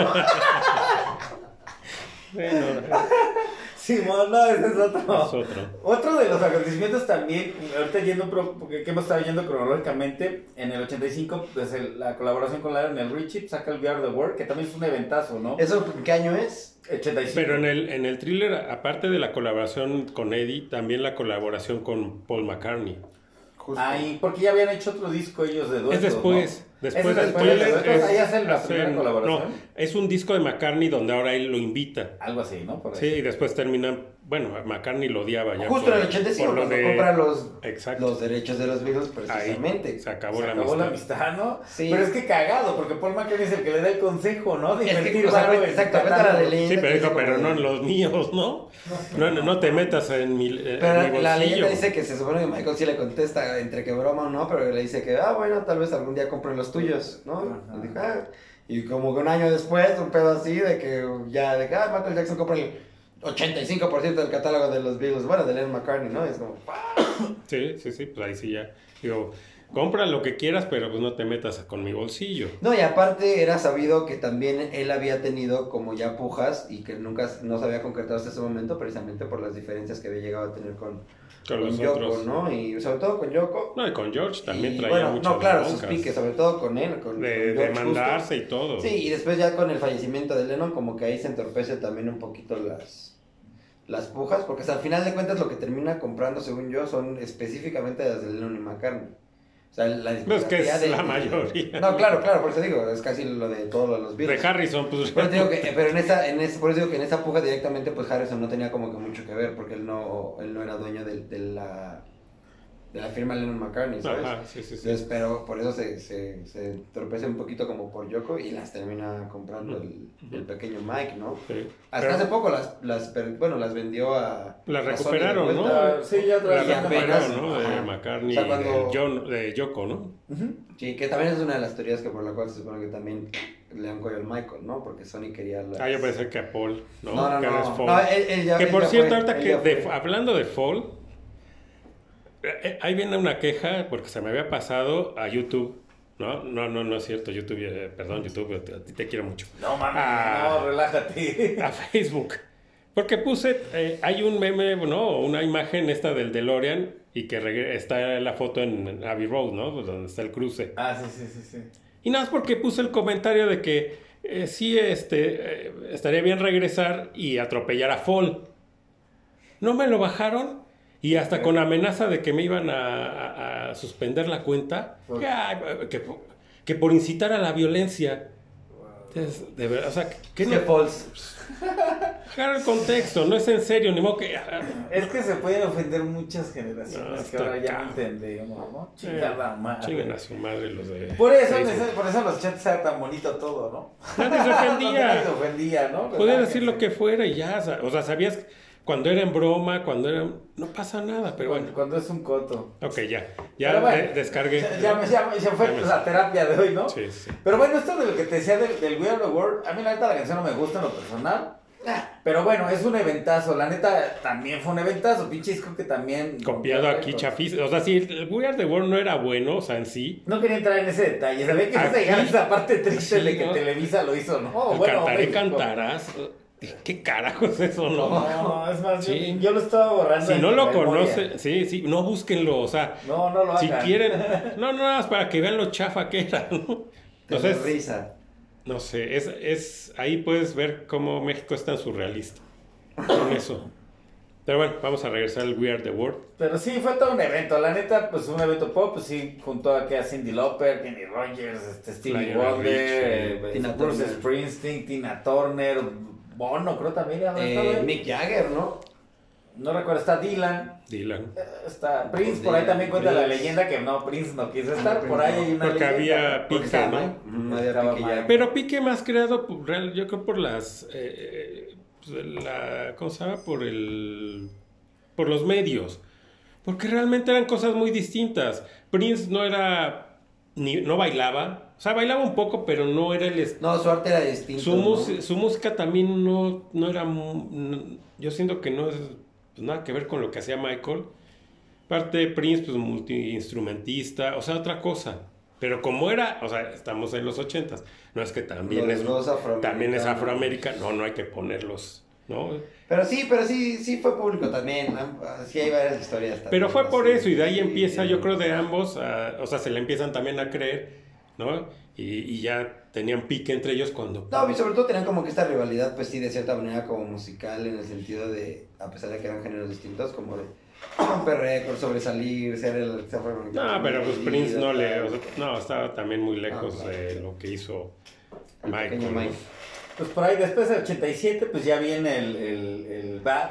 Simón, no, ese es otro. es otro. Otro de los acontecimientos también, ahorita yendo, porque que hemos estado yendo cronológicamente, en el 85, pues el- la colaboración con Lionel Richie saca el VR The World, que también es un eventazo, ¿no? ¿Eso qué año es? 85. Pero en el, en el thriller, aparte de la colaboración con Eddie, también la colaboración con Paul McCartney. Justo. Ahí, porque ya habían hecho otro disco ellos de duetos, es después. ¿no? Después ¿Es del es- Ahí hacen la hacen- primera colaboración. No, es un disco de McCartney donde ahora él lo invita. Algo así, ¿no? Por. Sí, y después terminan. Bueno, McCartney lo odiaba ya. Justo por- en el 85, por lo cuando de- compra los, Exacto. los derechos de los Beatles, precisamente. Ahí se acabó, Se la, acabó amistad. la amistad, ¿no? Sí. Pero es que cagado, porque Paul McCartney es el que le da el consejo, ¿no? De Es que, invertir en exacto, cuenta la leyenda. Sí, pero que dijo, pero no en los míos, ¿no? No, no, no te metas en mi, eh, Pero en mi la leyenda dice que se supone que Michael sí le contesta entre que broma o no, pero le dice que, ah, bueno, tal vez algún día compren los tuyos, ¿no? Ajá. Y, dijo, "Ah". Y como que un año después, un pedo así de que ya, de que, ah, Michael Jackson compra el 85% del catálogo de los Beatles, bueno, de Lennon McCartney, ¿no? Y es como, Sí, sí, sí, pues ahí sí ya. Digo, compra lo que quieras, pero pues no te metas con mi bolsillo. No, y aparte era sabido que también él había tenido como ya pujas y que nunca no se había concretado hasta ese momento precisamente por las diferencias que había llegado a tener con, Con con los Yoko, otros. ¿no? Y sobre todo con Yoko. No, y con George también Y, traía bueno, muchas no, claro, sus piques, sobre todo con él, con, De, con de George mandarse y todo. Sí, y después ya con el fallecimiento de Lennon, como que ahí se entorpece también un poquito las, las pujas, porque hasta al final de cuentas lo que termina comprando, según yo, son específicamente las de Lennon y McCartney. O sea, la No, es que es de- la mayoría. No, claro, claro, por eso digo, es casi lo de todos los Beatles. De Harrison, pues. Pero, digo que, pero en esa, en ese, por eso digo que en esa puja directamente, pues Harrison no tenía como que mucho que ver, porque él no, él no era dueño de, de la, de la firma Lennon McCartney, ¿sabes? Ajá, sí, sí, sí. Entonces, pero por eso se, se, se un poquito como por Yoko y las termina comprando el, el pequeño Mike, ¿no? Sí. Hasta Pero hace poco las, las, bueno, las vendió a... Las a recuperaron, ¿no? sí, ya La traía Ya recuperó, apenas, ¿no? De ajá. McCartney, O sea, cuando- de, John, de Yoko, ¿no? Sí, que también es una de las teorías que por la cual se supone que también le han cogido al Michael, ¿no? Porque Sony quería las... Ah, yo pensé que a Paul, ¿no? No, no, que ahora es no. Paul. No, él- él ya- que él por ya cierto, fue, ahorita que de- hablando de Fall, ahí viene una queja porque se me había pasado a YouTube. No, no, no, no es cierto, YouTube, eh, perdón, YouTube, te- a ti te quiero mucho. No mames, no, relájate. A Facebook. Porque puse, eh, hay un meme, ¿no? Una imagen esta del DeLorean y que está la foto en Abbey Road, ¿no? Pues donde está el cruce. Ah, sí, sí, sí, sí. Y nada más porque puse el comentario de que eh, sí, este, eh, estaría bien regresar y atropellar a Fall. No me lo bajaron y hasta con amenaza de que me iban a, a- a suspender la cuenta, ¿Por que, que, por- que por incitar a la violencia. Entonces, de verdad, o sea, que Es no que false. Agarra el contexto, no es en serio, ni modo que... Es que se pueden ofender muchas generaciones No, que ahora ya no entendemos, ¿no? Chingada madre. Chinguen a su madre los de... Por eso, Facebook. por eso los chats era tan bonito todo, ¿no? Nadie se ofendía. Nadie se ofendía, ¿no? Podía decir lo que fuera y ya, o sea, sabías cuando era en broma, cuando era... No pasa nada, pero bueno. cuando es un coto. Ok, ya, ya bueno, de- descargué. Ya, ya, me- ya fue Ya la terapia de hoy, ¿no? Sí, sí. Pero bueno, esto de lo que te decía del, del We Are the World, a mí la neta la canción no me gusta en lo personal. Pero bueno, es un eventazo. La neta también fue un eventazo. Pinche disco que también. Copiado aquí, chafis. O sea, si el We Are the World no era bueno, o sea, en sí, No quería entrar en ese detalle. Sabía que vas a Aquí- llegar a esa parte triste Sí, de que ¿no? Televisa lo hizo, ¿no? el Bueno, cantaré, México. cantarás. ¿Qué carajos es eso, no? No, es más, yo- Sí. yo, lo estaba borrando. Si no lo memoria. conoce, sí, sí, no búsquenlo, o sea, No, no lo hagan. si quieren, no, no, nada más para que vean lo chafa que era, ¿no? Entonces, risa. no sé, es, es, ahí puedes ver cómo México es tan surrealista con eso. Pero bueno, vamos a regresar al We Are the World. Pero sí, fue todo un evento. La neta, pues un evento pop, pues sí, juntó aquí a Cindy Lauper, Kenny Rogers, este, Stevie Wonder, eh, Tina Bruce Turner. Springsteen, Tina Turner, Bono, creo también. ¿habrá Eh? Mick Jagger, ¿no? No recuerdo, está Dylan, Dylan. eh, está Prince, Pues por ahí también cuenta la leyenda que no, Prince no quiso estar, por ahí no. hay una Porque leyenda. había Porque pique, estaba ¿no? Había Estaba pique. Pero pique más creado, por, real- yo creo por las, eh, pues, la, ¿cómo se llama? Por el, por los medios. Porque realmente eran cosas muy distintas. Prince no era, ni, no bailaba. O sea, bailaba un poco, pero no era el, No, su arte era distinto. Su, ¿no? su música también no, no era... Yo siento que no es pues, nada que ver con lo que hacía Michael. Aparte, Prince, pues multiinstrumentista, o sea, otra cosa. Pero como era, o sea, estamos en los ochentas, no es que también es, también es afroamericano, no, no hay que ponerlos, ¿no? Pero sí, pero sí, sí fue público también. Sí hay varias historias también. Pero fue por eso, y de ahí empieza, yo creo, de ambos, a- o sea, se le empiezan también a creer, ¿no? Y, y ya tenían pique entre ellos cuando... No, y sobre todo tenían como que esta rivalidad, pues sí, de cierta manera como musical, en el sentido de, a pesar de que eran géneros distintos, como de romper récords, sobresalir, ser el No, pero pues Prince no le... tal. o sea, no, estaba también muy lejos Ah, claro. de lo que hizo El Michael. Mike. Pues por ahí, después del 87, pues ya viene el, el, el Bad.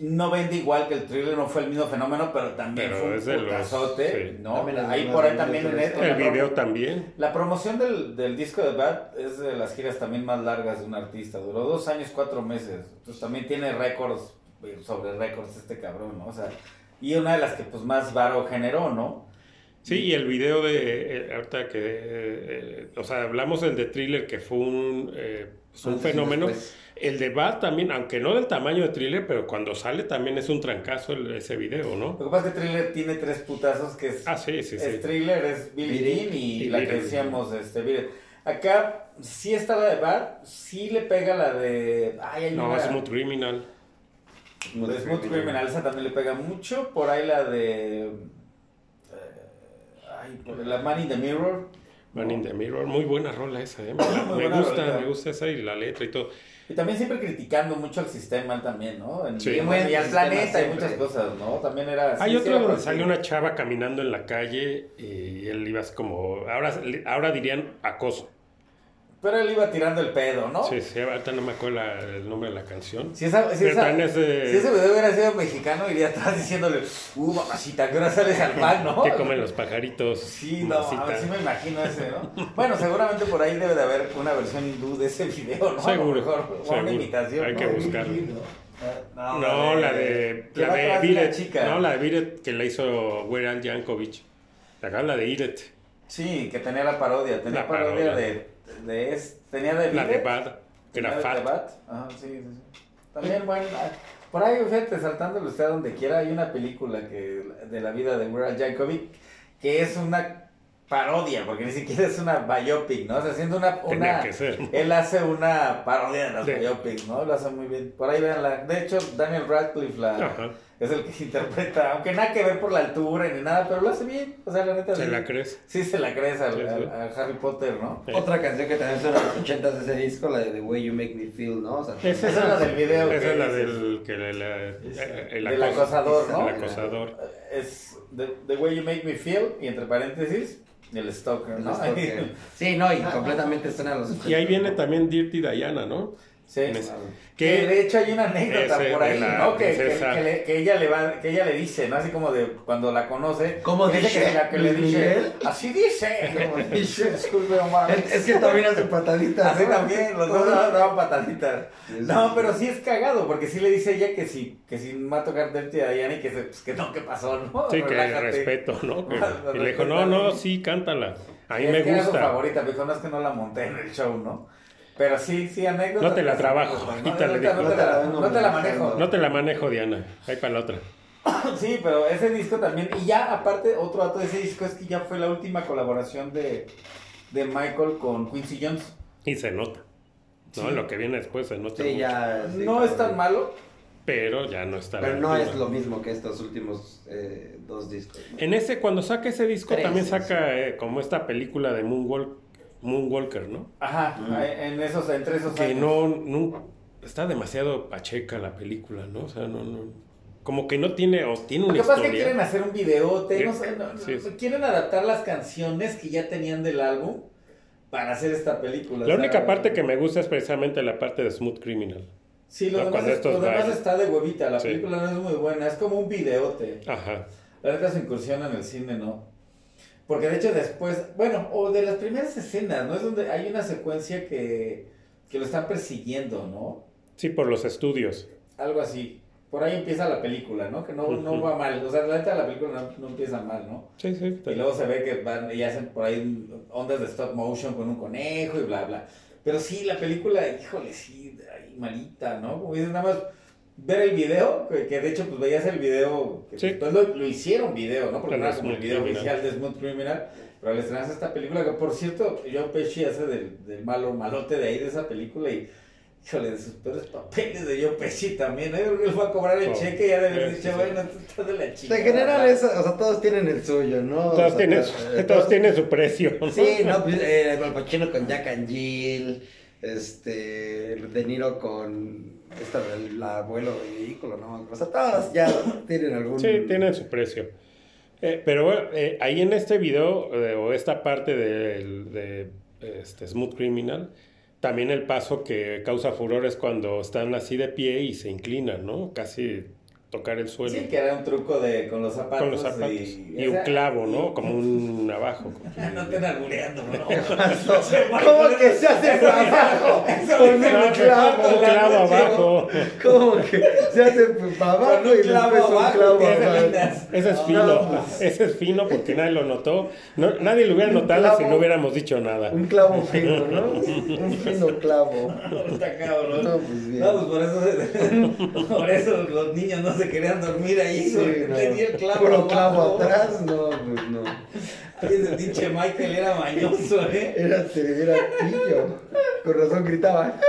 No vende igual que el thriller, no fue el mismo fenómeno, pero también Pero fue un los- putazote, sí. ¿no? También Ahí por ahí también en en El video también. La promoción del, del disco de Bad es de las giras también más largas de un artista. Duró dos años, cuatro meses. Entonces también tiene récords eh, sobre récords este cabrón, ¿no? O sea, y una de las que pues más varo generó, ¿no? Sí, y el video de, eh, ahorita que, eh, eh, o sea, hablamos del de thriller que fue un, pues, un Antes fenómeno. El de Bad también, aunque no del tamaño de thriller, pero cuando sale también es un trancazo el- ese video, ¿no? Lo que pasa es que Thriller tiene tres putazos que es, Ah, sí, sí, es sí. Thriller, es Billie Jean y, y la Billie que decíamos, este, Billie. Acá sí está la de Bad, sí le pega la de... Ay, hay No, una- Smooth Criminal. de Smooth Criminal, esa también le pega mucho. Por ahí la de... eh, ay, por la Man in the Mirror. Man in the Mirror, muy buena rola esa, ¿eh? Me, gusta, me gusta esa y la letra y todo. Y también siempre criticando mucho al sistema también, ¿no? En- Sí. y, y al planeta y muchas cosas, ¿no? También era... Hay sí, sí otro donde por- sale una chava caminando en la calle y él iba así como, ahora, ahora dirían acoso. Pero él iba tirando el pedo, ¿no? Sí, sí, ahorita no me acuerdo la- el nombre de la canción. Si, esa, si, esa- también es de- si ese video hubiera sido mexicano, iría atrás diciéndole, uh, mamacita, que ahora sales al pan, ¿no? Que comen los pajaritos. Sí, no, a mamacita. ver, sí me imagino ese, ¿no? Bueno, seguramente por ahí debe de haber una versión hindú de ese video, ¿no? Seguro, mejor, o una seguro. imitación. Hay ¿no? que buscarlo. No, No, la de. La de la It. chica. No, la de It que la hizo Weran Jankovic. Acá la de It. Sí, que tenía la parodia, tenía La parodia, parodia. de, de es, tenía de La de que tenía era de Fat. Bat. Ajá, sí, sí, sí. También, bueno, ah, por ahí, fíjate, saltándole usted a donde quiera, hay una película que de la vida de Weran Jankovic que es una parodia, porque ni siquiera es una biopic, ¿no? O sea, haciendo una... Tenía una que ser. Él hace una parodia de las De- biopics, ¿no? Lo hace muy bien. Por ahí veanla. De hecho, Daniel Radcliffe la, Ajá. Es el que interpreta, aunque nada que ver por la altura ni nada, pero lo hace bien. O sea, la neta. ¿Se sí. la crees? Sí, se la crees al, Sí, sí. al- al Harry Potter, ¿no? Otra canción que también suena en los 80 de ese disco, la de The Way You Make Me Feel, ¿no? O sea, Esa Esa es la del video Esa es la del. Que la- eh, el, acosador, ¿no? El acosador. Es the, the Way You Make Me Feel, y entre paréntesis, el Stalker, ¿no? Sí, no, y completamente suena a los 80. Y ahí viene también Dirty Diana, ¿no? Sí. En ese- Que Que de hecho hay una anécdota por ahí, la ¿no? Que, que, que le- que ella le va, que ella le dice, ¿no? Así como de cuando la conoce. ¿Cómo que dice? Que, la que le dice, así dice. ¿Cómo dice? Disculpe, Omar. Es, es que también hace pataditas. Así ¿no? también, los dos daban pataditas. No, pero sí es cagado, porque sí le dice ella que sí, que sí va a tocar Dirty Diana y que, se, pues, que no, que pasó, ¿no? Sí, que Relájate. respeto, ¿no? Que- y le dijo, no, no, sí, cántala. A mí me Es que Era su gusta. favorita, me dijo, no es que no la monté en el show, ¿no? Pero sí, sí, anécdota. No te la trabajo, ahorita No, le no, digo. no te la, no te la manejo. No te la manejo, Diana. Ahí para la otra. Sí, pero ese disco también. Y ya, aparte, otro dato de ese disco es que ya fue la última colaboración de, de Michael con Quincy Jones. Y se nota. ¿No? Sí. Lo que viene después se nota. Sí, mucho. ya. sí, no es tan malo. Pero ya no está. Pero no es lo mismo que estos últimos eh, dos discos. ¿no? En ese, cuando saca ese disco, Tres, también sí, saca eh, como esta película de Moonwalk, Moonwalker, ¿no? Ajá, Mm. en esos, entre esos Que años. no, no. Está demasiado pacheca la película, ¿no? O sea, no, no. Como que no tiene, o tiene Lo una que pasa es que quieren hacer un videote, no Sí, sé, no- sí, sí. quieren adaptar las canciones que ya tenían del álbum para hacer esta película. La sea, única parte que me gusta es precisamente la parte de Smooth Criminal. Sí, lo no, demás, es- lo demás está de huevita, la Sí. película no es muy buena, es como un videote. Ajá. La neta su incursión en el cine, ¿no? Porque de hecho después, bueno, o de las primeras escenas, ¿no? Es donde hay una secuencia que, que lo están persiguiendo, ¿no? Sí, por los estudios. Algo así. Por ahí empieza la película, ¿no? Que no, no va mal. O sea, la neta la película no, no empieza mal, ¿no? Sí, sí. Y luego se ve que van y hacen por ahí ondas de stop motion con un conejo y bla, bla. Pero sí, la película, híjole, sí, ahí malita, ¿no? Como dices, nada más ver el video, que, que de hecho pues veías el video, que Sí. después lo, lo hicieron video, ¿no? Porque no era como el video Criminal. oficial de Smooth Criminal, pero al estrenarse esta película, que por cierto, Joe Pesci hace del, del malo, malote de ahí de esa película y... Híjole, de sus peores papeles de Joe Pesci también, ¿eh? Yo creo que él fue a cobrar el Oh, cheque y ya debe haber dicho, sí. bueno, tú estás de la chica. En general, es, o sea, todos tienen el suyo, ¿no? O Todos, sea, tienen, eh, todos tienen su precio. ¿no? Sí, no, pues, eh, Al Pacino con Jack and Jill, este, De Niro con esta, el abuelo ridículo, ¿no? O sea, todos ya tienen algún... Sí, tienen su precio. Eh, pero bueno, eh, ahí en este video, eh, o esta parte del- de, este, Smooth Criminal, también el paso que causa furor es cuando están así de pie y se inclinan, ¿no? Casi tocar el suelo. Sí, que era un truco de con los zapatos. con los zapatos. Y, Y, un clavo, ¿no? Como un navajo. no estén albureando, bro. ¿Cómo que se hace para abajo? Con un Un clavo. clavo abajo. ¿Cómo que se hace para abajo y clavo después un clavo ¿qué abajo? Ese es No, fino. pues. Ese es fino porque nadie lo notó. No, nadie lo hubiera notado si clavo. no hubiéramos dicho nada. Un clavo fino, ¿no? Un fino clavo. Está cabrón. No, pues bien. No, pues por eso, por eso los niños no se querían dormir ahí. Sí, porque no. tenía el clavo. Puro clavo abajo. atrás, no, pues no. Ay, Ese pinche Michael era mañoso, ¿eh? Era, era pillo. Con razón gritaba.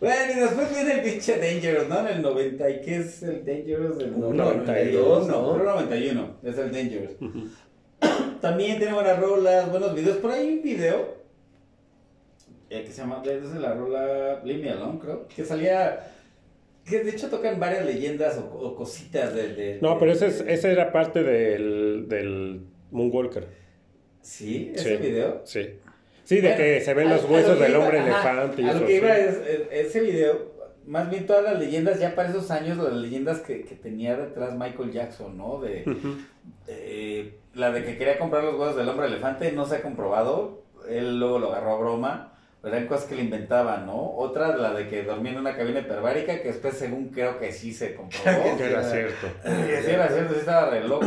Bueno, y después viene el pinche Dangerous, ¿no? En el 90, ¿y qué es el Dangerous? Un 92, no, ¿no? creo 91, es el Dangerous. También tiene buenas rolas, buenos videos. Por ahí hay un video eh, que se llama, es de la rola Leave Me Alone, creo, que salía, que de hecho tocan varias leyendas o, o cositas de, de- No, de- pero ese, es- ese era parte del, del Moonwalker. ¿Sí? ¿Ese Sí. video? Sí. Sí, de Bueno, que se ven los lo huesos del iba- hombre elefante y A lo que sí. iba es- ese video, más bien todas las leyendas, ya para esos años, las leyendas que, que tenía detrás Michael Jackson, ¿no? De, la de que quería comprar los huesos del hombre elefante no se ha comprobado, él luego lo agarró a broma, pero eran cosas que le inventaban, ¿no? Otra, la de que dormía en una cabina hiperbárica, que después según creo que sí se comprobó. Que era cierto. Que sí era cierto, sí estaba re loco.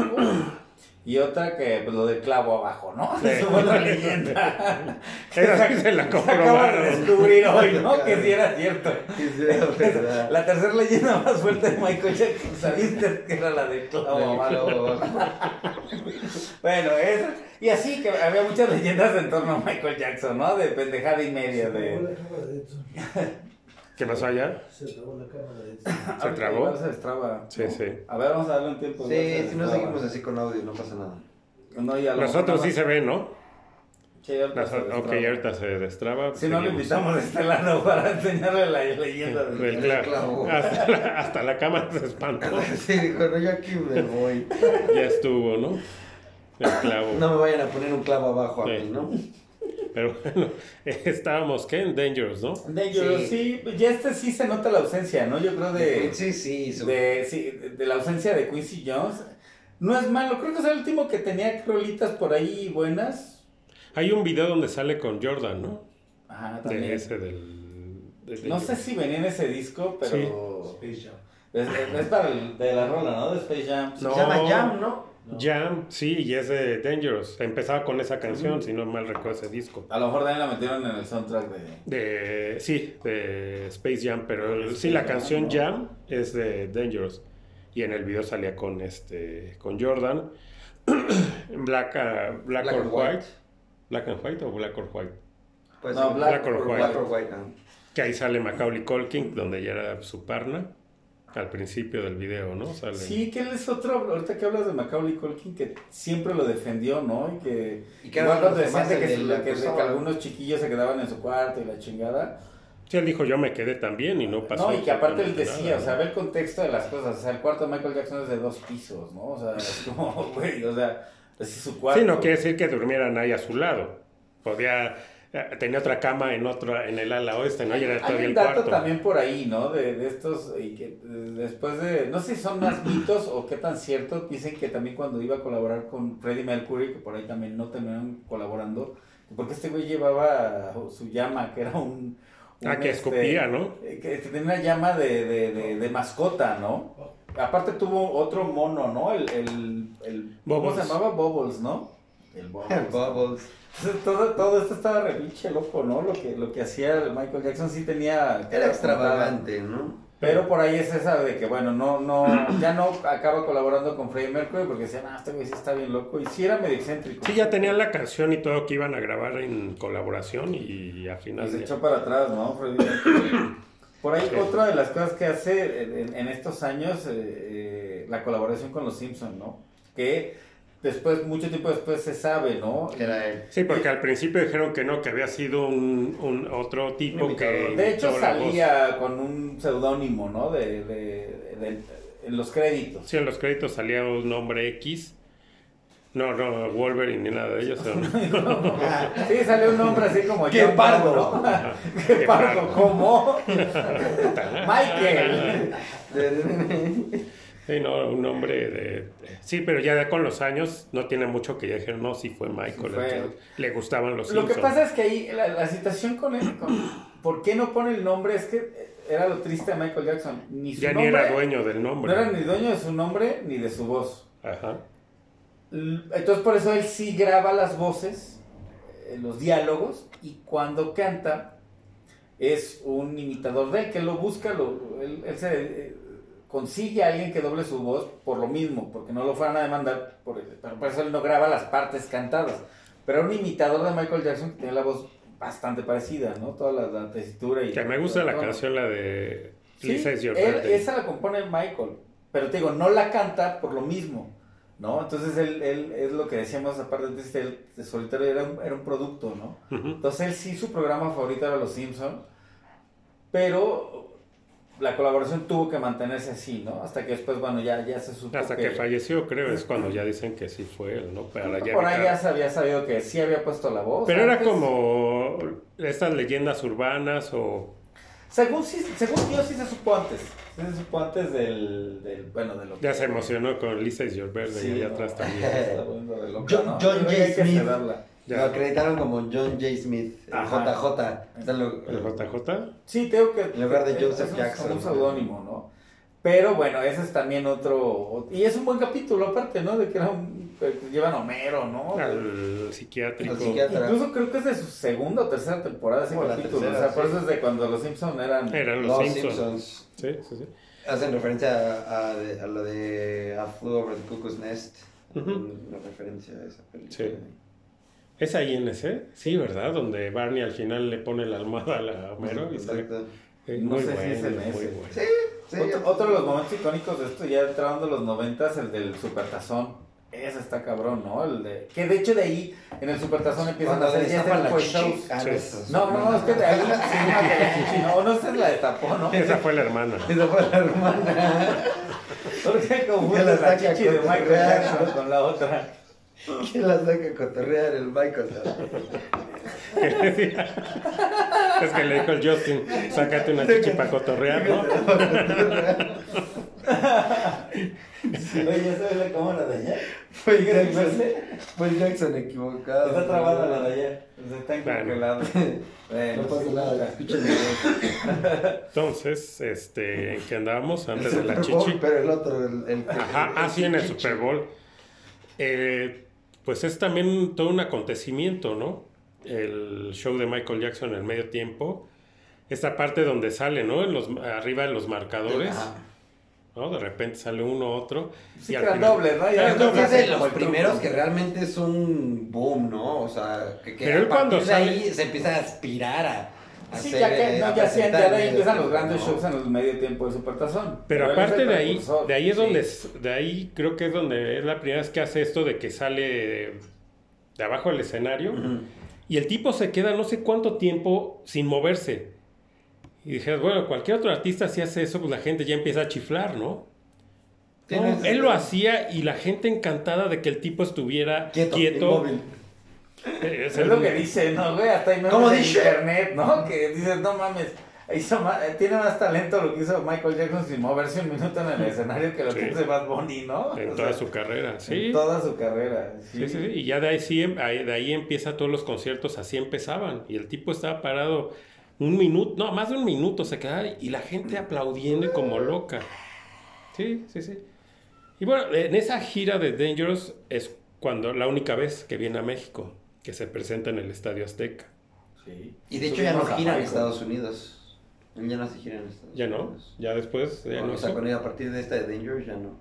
Y otra que pues, lo del clavo abajo, ¿no? Sí. Eso fue otra leyenda. Esa sí se la acaba de comprobaron. descubrir hoy, ¿no? Que sí era cierto. Que. La tercera leyenda más fuerte de Michael Jackson, ¿sabiste que era la del clavo abajo? Bueno, eso. Y así que había muchas leyendas en torno a Michael Jackson, ¿no? De pendejada y media. De... ¿Qué pasó allá? Se trabó la cámara de. ¿Se trabó? se destraba. Sí, ¿no? sí. A ver, vamos a darle un tiempo. Sí, si no seguimos así con audio, no pasa nada. No, y a lo mejor Nosotros sí se ven, ¿no? Sí, ahorita se ok, ahorita se destraba. Si no, le seguimos. invitamos a Estelano para enseñarle la leyenda del Del Del cla- clavo. Hasta, la, hasta la cámara se espantó. Sí, dijo, no, yo aquí me voy. Ya estuvo, ¿no? El clavo. No me vayan a poner un clavo abajo a Sí. mí, ¿no? Pero bueno, estábamos, ¿qué? En Dangerous, ¿no? Dangerous, sí. ya este sí se nota la ausencia, ¿no? Yo creo de, Sí, sí, su- de, sí, de- de la ausencia de Quincy Jones. No es malo, creo que es el último que tenía rolitas por ahí buenas. Hay un video donde sale con Jordan, ¿no? Ajá, De también. ese del... de No sé si venía en ese disco, pero Space Jam. es, es- es para el, de la rola, ¿no? De Space Jam. Se llama Jam, ¿no? No. Jam, sí, y es de Dangerous. Empezaba con esa canción, si no mal recuerdo ese disco. A lo mejor también la metieron en el soundtrack de... De, sí, de Space Jam, pero el- sí, la canción Jam es de Dangerous. Y en el video salía con este con Jordan. Black, ah, Black, Black or white. White. Black and White o Black or White. Pues, No. Black Black or or White. Black or White. Que ahí sale Macaulay Culkin, donde ya era su parna. Al principio del video, ¿no? Sale. Sí, que él es otro, ahorita que hablas de Macaulay Culkin, que siempre lo defendió, ¿no? Y que, Y que igual ahora cuando los decían demás de que, algunos chiquillos se quedaban en su cuarto y la chingada. Sí, él dijo, yo me quedé también y no pasó. No, y que aparte él decía, nada, o sea, ve el contexto de las cosas. O sea, el cuarto de Michael Jackson es de dos pisos, ¿no? O sea, es como, güey, o sea, es su cuarto. Sí, no quiere decir que durmieran ahí a su lado. Podía, tenía otra cama en otra, en el ala oeste, ¿no? Y era Hay todavía un el dato cuarto. también por ahí, ¿no? De, de estos, y que después de, no sé si son más mitos o qué tan cierto, dicen que también cuando iba a colaborar con Freddie Mercury, que por ahí también no terminaron colaborando, porque este güey llevaba su llama, que era un... un, Ah, que este, escupía, ¿no? eh, Que tenía una llama de, de, de, de mascota, ¿no? Aparte tuvo otro mono, ¿no? El, el, el ¿cómo Bubbles. se llamaba? Bubbles, ¿no? El Bubbles. Bubbles. Todo, todo esto estaba re pinche loco, ¿no? Lo que, lo que hacía el Michael Jackson sí tenía... Era extravagante, ¿no? Pero por ahí es esa de que, bueno, no, no, ya no acaba colaborando con Freddie Mercury porque decían, ah, este güey sí está bien loco. Y sí era medio excéntrico. Sí, ya tenían la canción y todo que iban a grabar en colaboración y al Y final... se ya- echó para atrás, ¿no? Freddie Mercury. Por ahí Sí. otra de las cosas que hace en, en estos años, eh, eh, la colaboración con los Simpsons, ¿no? Que después, mucho tiempo después se sabe, ¿no? Que era él. Sí, porque al principio dijeron que no, que había sido un, un otro tipo Un que... De hecho voz. salía con un seudónimo, ¿no? De, de, de- en los créditos. Sí, en los créditos salía un nombre X No, no, Wolverine ni nada de ellos. Sí, salió un nombre así como ¡Qué John pardo! ¿no? ¡Qué pardo! ¿Cómo? Michael. Sí, no, un nombre de... Sí, pero ya con los años no tiene mucho que ya dijeron, no, sí fue Michael. Sí fue. entonces, le gustaban los Lo que pasa es que ahí la, la situación con él, con- ¿por qué no pone el nombre? Es que era lo triste de Michael Jackson. Ni su Ya ni era dueño del No nombre. era ni dueño de su nombre ni de su voz. Ajá. Entonces por eso él sí graba las voces, eh, los diálogos, y cuando canta es un imitador de él, que lo busca, lo, él, él se eh, consigue a alguien que doble su voz por lo mismo, porque no lo fueran a demandar, por, pero por eso él no graba las partes cantadas. Pero un imitador de Michael Jackson que tenía la voz bastante parecida, ¿no? Toda la, la tesitura y... Que me gusta la canción, la de Sí, Lisa is your él- esa la compone Michael, pero te digo, no la canta por lo mismo, ¿no? Entonces él, él es lo que decíamos, aparte de este, él de solitario, era un, era un producto, ¿no? Ujú. Entonces él sí, su programa favorito era Los Simpson, pero la colaboración tuvo que mantenerse así, ¿no? Hasta que después, bueno, ya, ya se supo Hasta que falleció, creo, es cuando ya dicen que sí fue él, ¿no? Para ya Por ahí ya se había sabido que sí había puesto la voz. Pero era como estas leyendas urbanas o... Según, sí- según yo sí se supo antes. Sí se supo antes del, del bueno, de lo Ya que- se emocionó con Lisa is your birthday Sí, allá no. atrás también. Está bueno de loca, John- ¿no? John J. hay que Smith. Ya. Lo acreditaron como John J. Smith, el Ajá. JJ. Está lo- ¿El JJ? Sí, tengo que. En lugar de Joseph es un- Jackson. Un seudónimo, ¿no? Pero bueno, ese es también otro. Y es un buen capítulo, aparte, ¿no? De que era un. que llevan a Homero, ¿no? Al psiquiátrico. Al psiquiatra. Incluso creo que es de su segunda o tercera temporada ese Como la capítulo. tercera, o sea, por sí. eso es de cuando los Simpsons eran. Eran los, Los Simpsons. Simpsons. Sí, sí, sí. Hacen referencia a, a, de- a lo de A Flew Over the Cuckoo's Nest. Ujú. Una referencia a esa película. Sí. ¿Es ahí en ese? Sí, ¿verdad? Donde Barney al final le pone la almohada a la Homero y sale... Exacto. Eh, No muy sé si bueno, es en muy ese. bueno. Sí, sí. otro, otro de los momentos icónicos de esto, ya entrando los noventas, el del supertazón. Ese está cabrón, ¿no? El de, que de hecho de ahí, en el supertazón empiezan a hacer ya este tipo de chichi. shows. Sí. es- No, no, no, es que de ahí, sí, no, no, no se la destapó, ¿no? Esa fue la hermana. Esa fue la hermana. Porque Que confundes la chichi de Michael. Jackson con la otra. Que la saca a cotorrear el Michael. Es que le dijo el Justin, sácate una chichi para cotorrear, ¿no? Oye, ¿ya sabes la cámara de allá? Fue ¿Quieres Jackson. Fue Jackson equivocado. Está trabada la de allá. Se está Bueno. congelado. No pasa nada, escuchen Entonces, este, ¿en qué andábamos? Antes de la Super Bowl, chichi. Pero el otro, el, el que- Ajá, ah, sí, en el Super Bowl. Eh, pues es también todo un acontecimiento, ¿no? El show de Michael Jackson en el medio tiempo. Esta parte donde sale, ¿no? En los, arriba en los marcadores, Ajá. ¿no? De repente sale uno, otro. Sí, y al final- dobles, ¿no? Es de como los primeros que realmente es un boom, ¿no? O sea, que, que Pero a cuando de ahí se empieza a aspirar a Sí, ya que no, ya hacían, ya de ahí empiezan los grandes ¿no? shows en el medio tiempo del Supertazón. Pero es aparte de ahí, de ahí es Sí. donde, es- de ahí creo que es donde es la primera vez que hace esto de que sale de, de abajo del escenario y el tipo se queda no sé cuánto tiempo sin moverse. Y dijeras, bueno, cualquier otro artista si hace eso, pues la gente ya empieza a chiflar, ¿no? Él lo hacía y la gente encantada de que el tipo estuviera Quieto, quieto. Es lo que dice, ¿no, güey? Hasta hay memes ¿Cómo en dice? internet, ¿no? Que dices, no mames, hizo ma- eh, tiene más talento lo que hizo Michael Jackson sin moverse un minuto en el escenario que lo Sí. que hace Bad Bunny, ¿no? En O toda sea, su carrera, sí. En toda su carrera. Sí, Sí, sí, sí. Y ya de ahí, sí, em- de ahí empieza todos los conciertos, así empezaban. Y el tipo estaba parado un minuto, no, más de un minuto se quedaba y la gente aplaudiendo y como loca. Sí, sí, sí. Y bueno, en esa gira de Dangerous es cuando la única vez que viene a México, que se presenta en el Estadio Azteca. Sí. Y de hecho ya no gira en. Estados Unidos. Ya no se gira en Estados Ya no, Unidos. ya después, ya No, no o sea, sé. con ella a partir de esta de Dangerous ya no.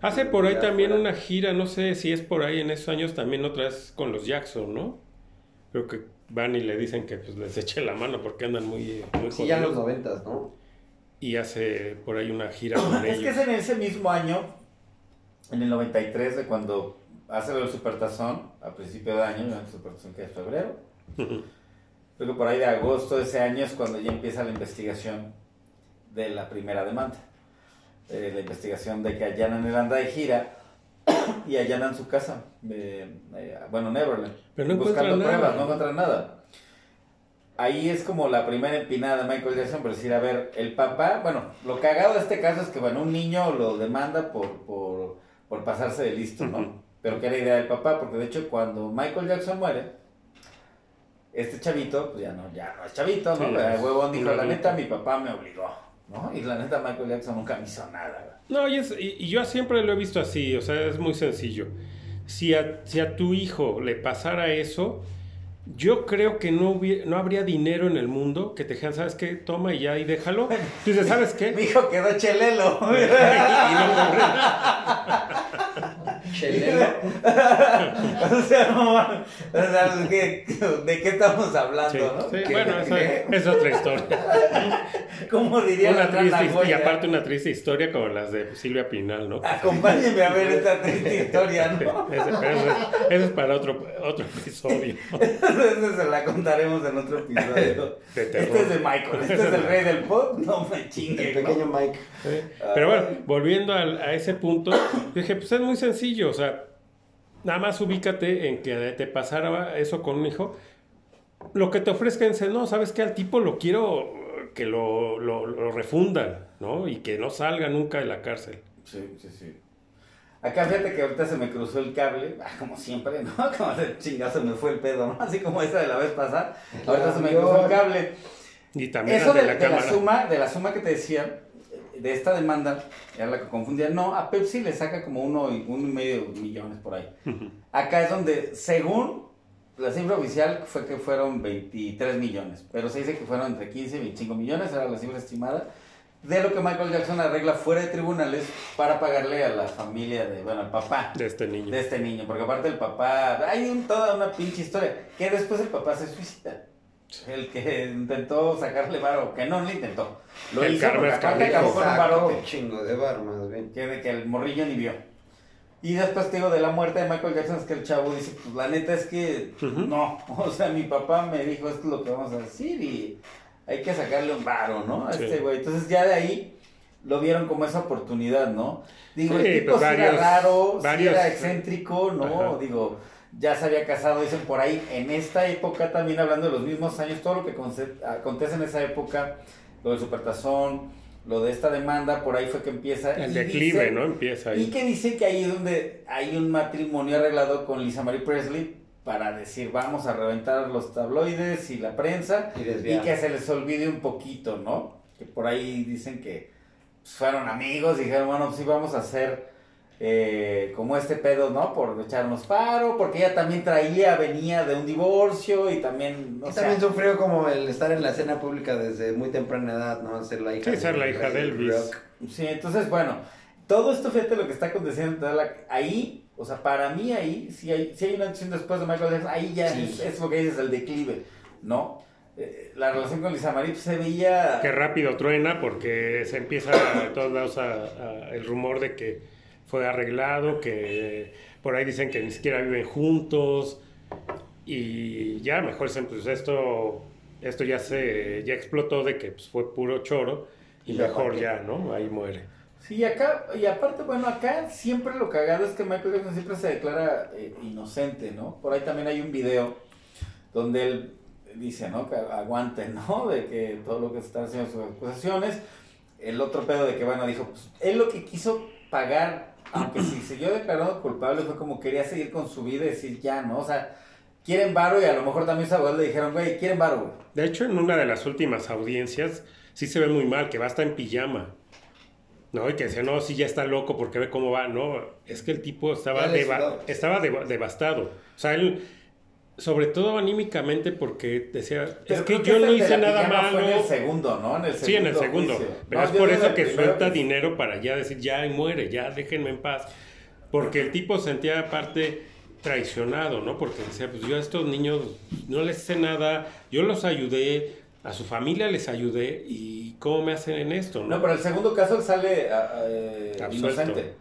Hace por ahí Ya también fuera. una gira, no sé si es por ahí en esos años también otra vez con los Jackson, ¿no? Creo que van y le dicen que pues les eche la mano porque andan muy, muy Sí, ya en los noventas, ¿no? Y hace por ahí una gira con Es que ellos. es en ese mismo año, en el 93, de cuando hace el Supertazón, a principio de año, el Supertazón que es febrero. Creo que por ahí de agosto de ese año es cuando ya empieza la investigación de la primera demanda. Eh, la investigación de que allanan el anda de gira y allanan su casa. eh, bueno, Neverland. Pero no buscando nada. pruebas, no encuentran nada. Ahí es como la primera empinada de Michael Jackson, pero decir, a ver, el papá, bueno, lo cagado de este caso es que, bueno, un niño lo demanda por, por, por pasarse de listo, ¿no? Pero que era idea del papá, porque de hecho cuando Michael Jackson muere, este chavito, pues ya no, ya no es chavito, ¿no? Sí, el huevón dijo, la neta, mi papá me obligó, ¿no? Y la neta, Michael Jackson nunca me hizo nada, No, y, es- y- y yo siempre lo he visto así, o sea, es muy sencillo. Si a, si a tu hijo le pasara eso, yo creo que no, hubie- no habría dinero en el mundo que te dijeran, ¿sabes qué? Toma y ya, y déjalo. Tú dices, ¿sabes qué? Mi hijo quedó chelelo. y no Chelelo. o sea, no, mames. o sea, ¿qué- ¿de qué estamos hablando, Sí, no? sí, ¿Qué- bueno, eso es otra historia. ¿Cómo diría Una triste, hist- y Goya? aparte una triste historia como las de Silvia Pinal, ¿no? Acompáñeme a ver esta triste historia, ¿no? Ese, pero eso, es, eso es para otro, otro episodio. Esa se la contaremos en otro episodio. Este es de Michael, este es el rey del pop. No me El chingue, pequeño ¿no? Mike. Pero bueno, volviendo a, ese punto, dije, pues es muy sencillo, o sea, nada más ubícate en que te pasara eso con un hijo. Lo que te ofrezcan, no, ¿sabes qué? Al tipo lo quiero que lo, lo, lo refundan, ¿no? Y que no salga nunca de la cárcel. Sí, sí, sí. Acá fíjate que ahorita se me cruzó el cable, ah, como siempre, ¿no? Como de chingazo me fue el pedo, ¿no? Así como esa de la vez pasada. Ahorita se me cruzó el cable. Y también Eso de de, la de la suma, de la suma que te decía, de esta demanda, era la que confundía. No, a Pepsi le saca como uno y, uno y medio millones por ahí. Acá es donde, según la cifra oficial, fue que fueron 23 millones. Pero se dice que fueron entre 15 y 25 millones, era la cifra estimada. De lo que Michael Jackson arregla fuera de tribunales para pagarle a la familia de, bueno, al papá de este niño. de este niño, porque aparte el papá, hay un- toda una pinche historia, que después el papá se suicida. El que intentó sacarle varo, que no lo intentó. Lo El hizo porque aparte acabó con un un chingo de bar, más bien. Que de que el morrillo ni vio. Y después te digo de la muerte de Michael Jackson, es que el chavo dice, pues la neta es que no, o sea, mi papá me dijo esto es lo que vamos a decir y hay que sacarle un varo, ¿no? A Sí. este güey. Entonces ya de ahí lo vieron como esa oportunidad, ¿no? Digo, Sí, el tipo pues sí varios- era raro, sí varios- era excéntrico, ¿no? Ajá. Digo, ya se había casado, dicen por ahí, en esta época también hablando de los mismos años, todo lo que acontece en esa época, lo del supertazón, lo de esta demanda, por ahí fue que empieza. El y declive, ¿no? Empieza y ahí. que dice que ahí es donde hay un matrimonio arreglado con Lisa Marie Presley para decir vamos a reventar los tabloides y la prensa Y y que se les olvide un poquito, ¿no? Que por ahí dicen que pues, fueron amigos y dijeron, bueno, sí vamos a hacer eh, como este pedo, ¿no? Por echarnos paro, porque ella también traía, venía de un divorcio y también, o Y sea, también sufrió como el estar en la escena pública desde muy temprana edad, ¿no? Ser la hija Sí, ser la hija de Elvis. Rock. Sí, entonces, bueno, todo esto, fíjate lo que está aconteciendo, ahí, o sea, para mí ahí, si hay, si hay una acción después de Michael Jackson, ahí ya Sí. es, es lo que dices, el declive, ¿no? Eh, la relación con Lisa Marie pues, se veía... Que rápido truena porque se empieza a todos lados a- a- el rumor de que fue arreglado, que por ahí dicen que ni siquiera viven juntos y ya mejor dicen pues esto esto ya se ya explotó de que pues, fue puro choro y Y mejor ya, ¿no? Ahí muere. Sí, y acá, y aparte, bueno, acá siempre lo cagado es que Michael Jackson siempre se declara eh, inocente, ¿no? Por ahí también hay un video donde él dice, ¿no? Que aguante, ¿no? De que todo lo que se están haciendo sus acusaciones. El otro pedo de que, bueno, dijo, pues él lo que quiso pagar, aunque si siguió declarado culpable, fue como quería seguir con su vida y decir, ya, ¿no? O sea, quieren varo y a lo mejor también sus abogados le dijeron, güey, quieren varo, güey. De hecho, en una de las últimas audiencias sí se ve muy mal, que va hasta en pijama. ¿No? Y que decía, no, sí, ya está loco porque ve cómo va. No, es que el tipo estaba, deva- estaba deva- devastado. O sea, él, sobre todo anímicamente, porque decía, es que yo no hice nada fue en el malo. segundo, ¿no? En el segundo Sí, en el segundo. juicio. Pero No, es por eso que primero suelta dinero para ya decir, ya muere, ya déjenme en paz. Porque el tipo sentía aparte traicionado, ¿no? Porque decía, pues yo a estos niños no les sé nada, yo los ayudé, a su familia les ayudé y ¿cómo me hacen en esto? No, pero el segundo caso sale ah, eh, Absuelto. inocente.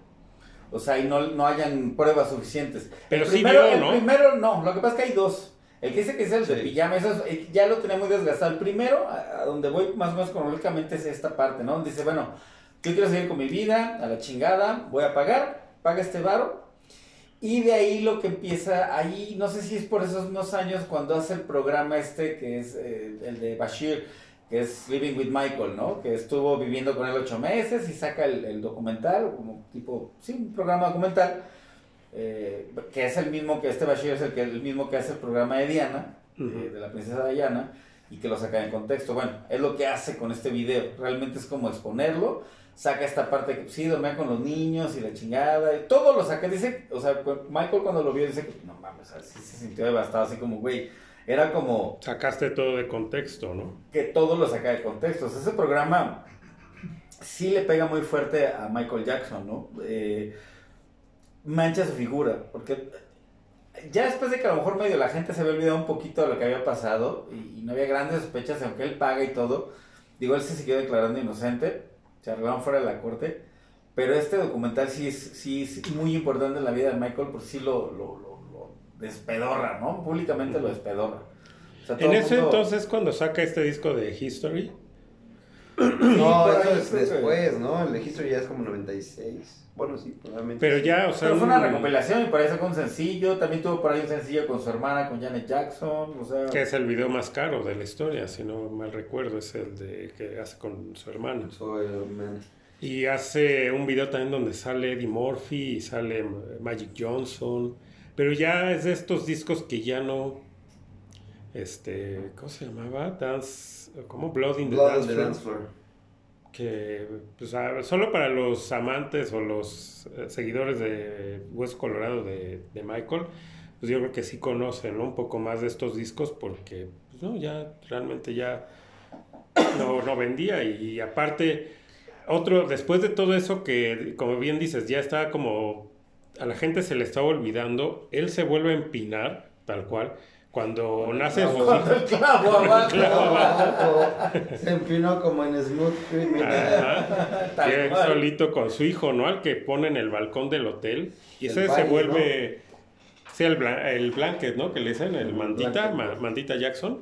O sea, y no, no hayan pruebas suficientes. Pero el sí primero, vio, el ¿no? primero no, lo que pasa es que hay dos. El que dice que es el de Sí. pijama, eso es- eh, ya lo tenía muy desgastado. El primero, a, a donde voy más o menos cronológicamente, es esta parte, ¿no? Donde dice, bueno, yo quiero seguir con mi vida, a la chingada, voy a pagar, paga este varo. Y de ahí lo que empieza, ahí, no sé si es por esos mismos años cuando hace el programa este, que es eh, el de Bashir, que es Living with Michael, ¿no? Que estuvo viviendo con él ocho meses y saca el, el documental, como tipo, sí, un programa documental, eh, que es el mismo que este Bashir es el, que, el mismo que hace el programa de Diana, eh, de la princesa Diana, y que lo saca en contexto. Bueno, es lo que hace con este video, realmente es como exponerlo, saca esta parte que sí, dormía con los niños y la chingada, y todo lo saca, dice, o sea, Michael cuando lo vio dice que no mames, o sea, sí se sintió devastado, así como, güey, era como Sacaste todo de contexto, ¿no? que todo lo saca de contexto. O sea, ese programa sí le pega muy fuerte a Michael Jackson, ¿no? Eh, mancha su figura, porque ya después de que a lo mejor medio la gente se había olvidado un poquito de lo que había pasado y, y no había grandes sospechas, aunque él paga y todo, digo, él se siguió declarando inocente, se arreglaron fuera de la corte, pero este documental sí es, sí es muy importante en la vida de Michael, porque sí lo, lo, lo- lo despedorra, ¿no? Públicamente lo despedorra. O sea, todo En el ese mundo- entonces, cuando saca este disco de History, No, eso es después, ¿no? El registro ya es como 96. Bueno, sí, probablemente. pero ya, o sea, Pero fue una un- recopilación y por eso fue un sencillo. También tuvo por ahí un sencillo con su hermana, con Janet Jackson. O sea, que es el video más caro de la historia, si no mal recuerdo, es el de que hace con su hermano. Soy el man. Y hace un video también donde sale Eddie Murphy y sale Magic Johnson. Pero ya es de estos discos que ya no. Este. ¿Cómo se llamaba? Dance. ¿Cómo? Blood in the Blood Dance the Floor. Dance Floor. Que. Pues, solo para los amantes o los eh, seguidores de West Colorado de, de Michael. Pues yo creo que sí conocen ¿no? un poco más de estos discos porque. Pues no, ya realmente ya. No, no vendía y aparte otro, después de todo eso que, como bien dices, ya está como a la gente se le estaba olvidando, él se vuelve a empinar, tal cual, cuando nace su el clavo abajo. Se empinó como en Smooth Criminal. Y él solito con su hijo, ¿no? Al que pone en el balcón del hotel. Y El ese se vuelve. Sí, el, blan- el blanket, ¿no? Que le dicen, el mantita, blanket. ma- mantita Jackson.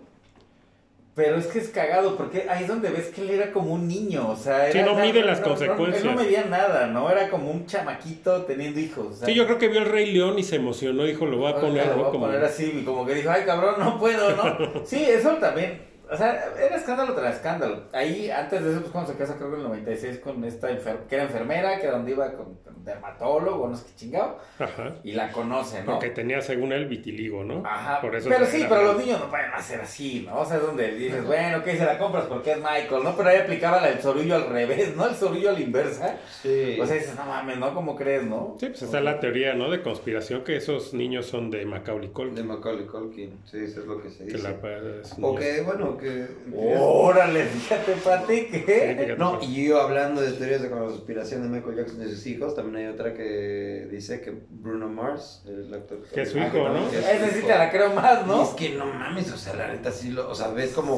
Pero es que es cagado, porque ahí es donde ves que él era como un niño, o sea... Sí, no mide las no- no- consecuencias. él no medía nada, ¿no? Era como un chamaquito teniendo hijos. o sea, Sí, yo creo que vio el Rey León y se emocionó, dijo, lo voy a poner, Lo voy a Como- poner así, como que dijo, ay cabrón, no puedo, ¿no? Sí, eso también, o sea, era escándalo tras escándalo. Ahí, antes de eso, pues cuando se casa, creo que en el 96, con esta enfer que era enfermera, que era donde iba con, con dermatólogo, no sé qué chingado, Ajá. y la conoce, ¿no? Porque tenía, según él, vitiligo, ¿no? Ajá, Por eso pero sí, pero los niños no pueden hacer así, ¿no? O sea, es donde dices, bueno, ¿qué se la compras? Porque es Michael, ¿no? Pero ahí aplicaba la del sorullo al revés, ¿no? El sorullo a la inversa. Sí. O sea, dices, no mames, ¿no? ¿Cómo crees, no? Sí, pues está la teoría, ¿no? De conspiración que esos niños son de Macaulay de Culkin. Macaulay Culkin. Sí, eso es lo que se Que dice. la es O niños. que, bueno, que... Órale, fíjate, Pati, fíjate. No, y yo hablando de teorías de conspiración de Michael Jackson y sus hijos, también hay otra que dice que Bruno Mars, el actor... Que es su Ah, hijo, ¿no? que Ese sí te la creo más, ¿no? es que no mames, o sea, la neta sí lo, o sea, ves como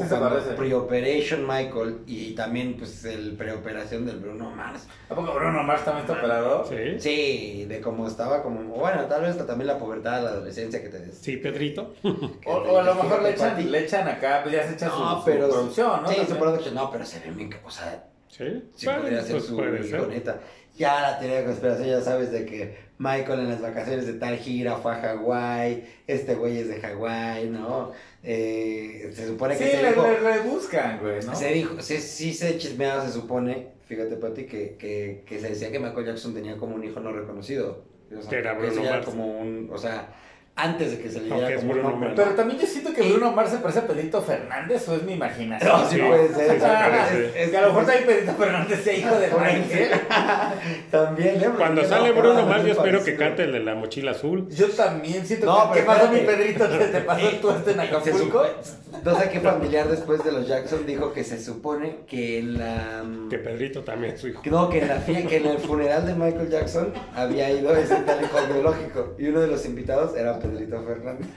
pre-operation Michael y también pues el pre-operación del Bruno Mars. ¿A poco Bruno Mars también está operado? Sí. Sí, de cómo estaba como, bueno, tal vez también la pubertad, la adolescencia que te des. Sí, Pedrito. que O, a lo que mejor le echan, le echan acá, pues ya se echa su, No, su pero producción, ¿no? Sí, su producción, no, pero se ve bien, o sea, Sí. sí Bueno, podría ser pues su neta. Ya la teoría de conspiración, ya sabes de que Michael en las vacaciones de tal gira fue a Hawái, este güey es de Hawái, ¿no? Eh, se supone que Sí, se le, dijo, le- le buscan, güey, ¿no? se dijo, sí, sí se chismeaba, se supone, fíjate Pati, que, que, que se decía que Michael Jackson tenía como un hijo no reconocido. O sea, Que era que Bruno Mars. como un, o sea, antes de que se le diera como Bruno. Pero también yo siento que Bruno Mars se parece a Pedrito Fernández o es mi imaginación. No, sí, Sí, puede ser. sí, Ah, es que a lo mejor también Pedrito Fernández sea hijo de Michael. También, ¿eh? Cuando sale no, Bruno no, Mars, yo espero que cante el de la mochila azul. Yo también siento No, que ¿qué pasó mi. Pedrito que te pasó tú este en Acapulco? No sé qué familiar después de los Jackson dijo que se supone que en la... Que Pedrito también es su hijo. No, que en, la, fie- que en el funeral de Michael Jackson había ido ese tal hijo biológico y uno de los invitados era Pedrito Fernández.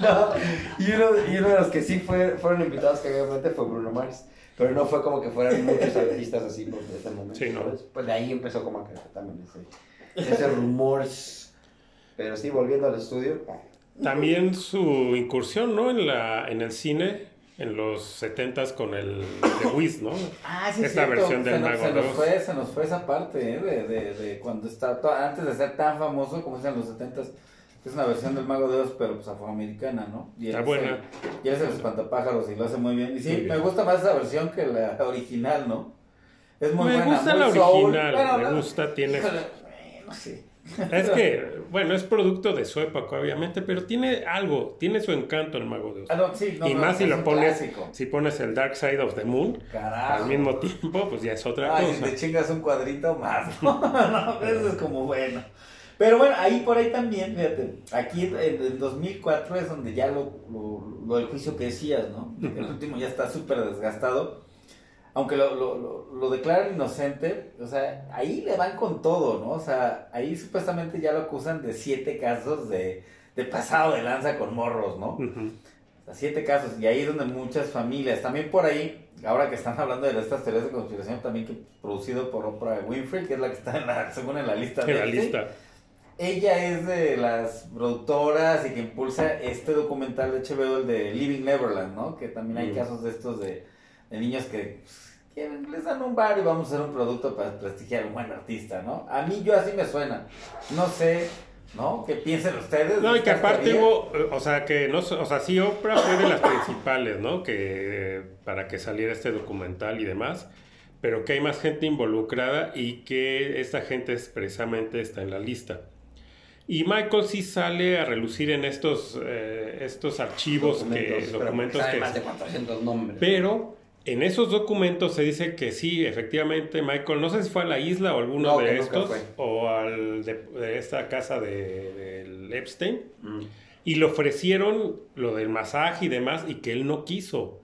No, y uno, y uno de los que sí fue, fueron invitados que obviamente fue Bruno Mars. Pero no fue como que fueran muchos artistas así por ese momento. Sí, no. ¿sabes? Pues de ahí empezó como a crecer también ese, ese rumores. Pero sí, volviendo al estudio. También su incursión, ¿no? En, la, en el cine, en los 70s con el The Wiz, ¿no? Ah, sí, es Esta cierto. versión del se nos, Mago se de nos fue, se nos fue esa parte, ¿eh? De, de, de cuando está, to- antes de ser tan famoso como es en los 70s, que es una versión del Mago de Oz, pero pues afroamericana, ¿no? Y Está es buena. y él es el espantapájaros y lo hace muy bien. Y sí, bien. me gusta más esa versión que la original, ¿no? Es muy Me buena. gusta muy la original, Bueno, me gusta, tiene... no sé. Es que, bueno, es producto de su época, obviamente, pero tiene algo, tiene su encanto el Mago de Oz. Ah, no, sí, no, y no, más si lo pones, clásico. si pones el Dark Side of the Moon Carajo. al mismo tiempo, pues ya es otra Ay, si cosa. te chingas un cuadrito más. No, eso es como bueno. Pero bueno, ahí por ahí también, fíjate, aquí en, en 2004 es donde ya lo, lo, lo del juicio que decías, ¿no? El último ya está súper desgastado. Aunque lo, lo, lo, lo declaran inocente, o sea, ahí le van con todo, ¿no? O sea, ahí supuestamente ya lo acusan de siete casos de, de pasado de lanza con morros, ¿no? Ujú. O sea, siete casos, y ahí es donde muchas familias, también por ahí, ahora que están hablando de estas teorías de conspiración, también que producido por Oprah Winfrey, que es la que está en la, según en la lista de la lista. Ella es de las productoras y que impulsa este documental de HBO, el de Living Neverland, ¿no? Que también hay casos de estos de, de niños que pues, quieren- les dan un bar y vamos a hacer un producto para prestigiar a un buen artista, ¿no? A mí yo así me suena. No sé, ¿no? ¿Qué piensen ustedes? de No, y que aparte hubo, eh, o sea, que no, o sea, sí, Oprah fue de las principales, ¿no? Que eh, para que saliera este documental y demás, pero que hay más gente involucrada y que esta gente expresamente está en la lista. Y Michael sí sale a relucir en estos, eh, estos archivos, que, pero documentos que... más de 400 nombres. Pero en esos documentos se dice que sí, efectivamente, Michael, no sé si fue a la isla o alguno No, de estos, o al de, de esta casa de, del Epstein, Mm. y le ofrecieron lo del masaje y demás, y que él no quiso.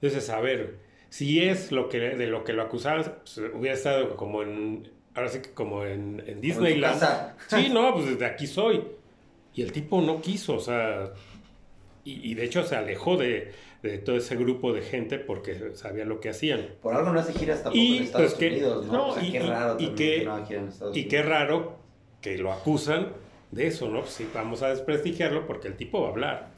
Entonces, a ver, si es lo que, de lo que lo acusaban, pues, hubiera estado como en, ahora sí que como en, en Disneyland. casa. Sí, no, pues desde aquí soy. Y el tipo no quiso, o sea, y, y de hecho se alejó de, de todo ese grupo de gente porque sabía lo que hacían. Por algo no hace giras tampoco Y, en Estados pues, que- Unidos, ¿no? no, o sea, y- qué y- raro y también que- que no haga gira en Estados Y Unidos. qué raro que lo acusan de eso, ¿no? Pues sí, vamos a desprestigiarlo porque el tipo va a hablar,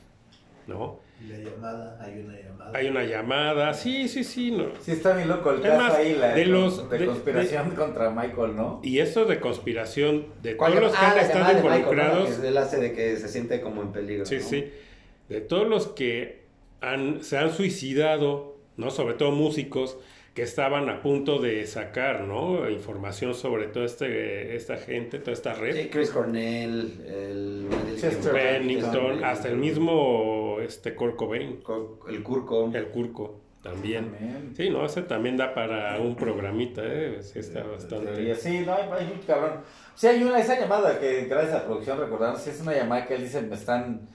¿no? Y la llamada, hay una llamada. Hay una llamada, sí, sí, sí, no. Sí, está bien loco el Es caso ahí, la de los- de, de- conspiración contra Michael, ¿no? Y eso de conspiración, de ¿Cuál todos los que llama- han ah, estado de Michael, ¿no? involucrados, Que él hace de que se siente como en peligro. Sí, ¿no? sí. De todos los que han, se han suicidado, ¿no? Sobre todo músicos que estaban a punto de sacar, ¿no? Información sobre toda este, esta gente, toda esta red. Sí, Chris Cornell, el Chester Bennington, hasta el mismo este Kurt Cobain, el Curco. el Curco también. También. Sí, no, ese también da para un programita, ¿eh? Sí, está Teoría. bastante. Sí, no, hay, hay un cabrón. Sí, hay una, esa llamada que gracias a la producción recordaron, sí es una llamada que él dice, me están,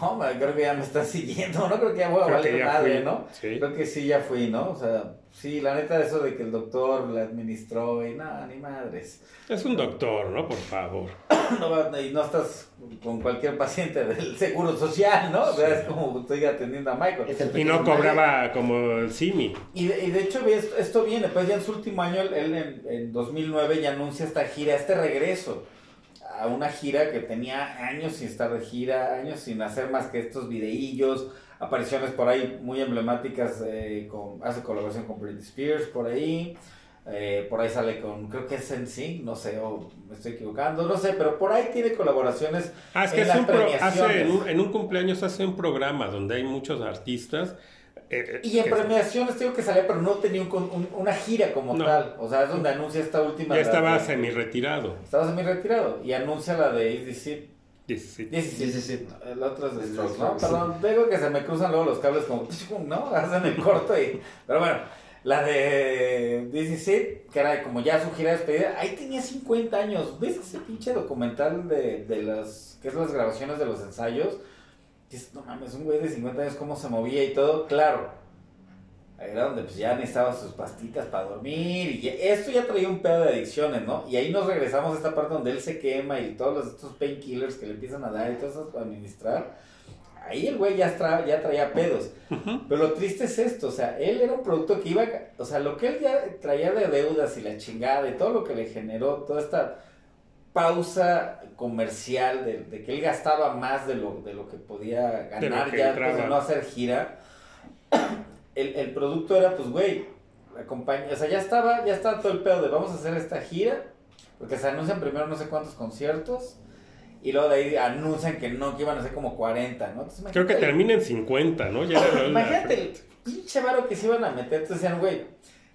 no, creo que ya me están siguiendo, no creo que ya voy a Creo valer madre, fui, ¿no? sí. Creo que sí, ya fui, ¿no? O sea, sí, la neta, eso de que el doctor la administró y nada, ni madres. Es un doctor, ¿no? Por favor. No, y no estás con cualquier paciente del seguro social, ¿no? O sea, es como estoy atendiendo a Michael. Y no cobraba como el Simi. Y de, y de hecho, esto, esto viene, pues ya en su último año, él, él en, en 2009 ya anuncia esta gira, este regreso a una gira que tenía años sin estar de gira, años sin hacer más que estos videillos, apariciones por ahí muy emblemáticas, eh, con, hace colaboración con Britney Spears por ahí, eh, por ahí sale con, creo que es NSYNC, no sé, o me estoy equivocando, no sé, pero por ahí tiene colaboraciones Ah, es que en hace un, hace premiaciones. en, un, en un cumpleaños hace un programa donde hay muchos artistas. Eh, eh, Y en premiaciones digo que salía, pero no tenía un con- un- una gira como No. tal. O sea, es donde anuncia esta última. ya la estaba de- semi retirado. Estaba semi retirado. Y anuncia la de sí. El otro es de Strokes, ¿no? Perdón, digo que se me cruzan luego los cables como, ¿no? Hacen el corto y... Pero bueno, la de Easy Seat, que era como ya su gira de despedida, ahí tenía 50 años. ¿Ves ese pinche documental de, de las... que es las grabaciones de los ensayos? Dices, no mames, un güey de 50 años, cómo se movía y todo. Claro, era donde pues ya necesitaba sus pastitas para dormir y ya- esto ya traía un pedo de adicciones, ¿no? Y ahí nos regresamos a esta parte donde él se quema y todos los- estos painkillers que le empiezan a dar y todo eso para administrar. Ahí el güey ya, tra- ya traía pedos. Pero lo triste es esto, o sea, él era un producto que iba, o sea, lo que él ya traía de deudas y la chingada y todo lo que le generó, toda esta pausa comercial de, de que él gastaba más de lo, de lo que podía ganar que ya de no hacer gira, el, el producto era, pues, güey, la compañía, o sea, ya estaba, ya estaba todo el pedo de vamos a hacer esta gira, porque se anuncian primero no sé cuántos conciertos, y luego de ahí anuncian que no, que iban a hacer como 40, ¿no? Entonces, Creo que termina en 50, ¿no? Ya Imagínate el pinche varo que se iban a meter. Entonces decían, güey,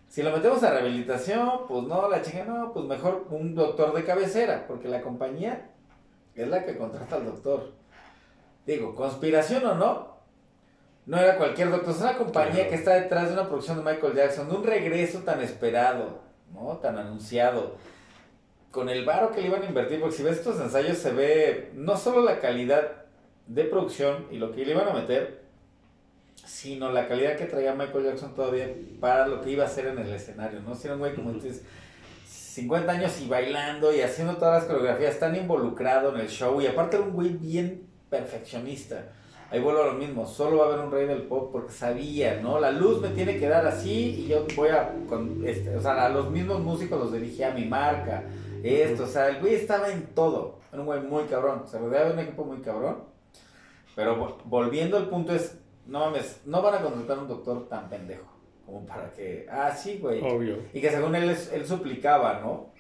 si lo metemos a rehabilitación, pues no, la chica, no, pues mejor un doctor de cabecera, porque la compañía es la que contrata al doctor. Digo, conspiración o no, no era cualquier doctor, es una compañía Claro. que está detrás de una producción de Michael Jackson, de un regreso tan esperado, ¿no? Tan anunciado. Con el varo que le iban a invertir, porque si ves estos ensayos se ve no solo la calidad de producción y lo que le iban a meter, sino la calidad que traía Michael Jackson todavía para lo que iba a hacer en el escenario, ¿no? Si era un güey como dices, 50 años y bailando y haciendo todas las coreografías, tan involucrado en el show y aparte era un güey bien perfeccionista. Ahí vuelvo a lo mismo, solo va a haber un rey del pop porque sabía, ¿no? La luz me tiene que dar así y yo voy a, con este, o sea, a los mismos músicos los dirigía a mi marca, esto, o sea, el güey estaba en todo, era un güey muy cabrón, se rodeaba de un equipo muy cabrón, pero vo- volviendo al punto es, no mames, no van a contratar a un doctor tan pendejo, como para que, ah, sí, güey, Obvio. y que según él, él suplicaba, ¿no?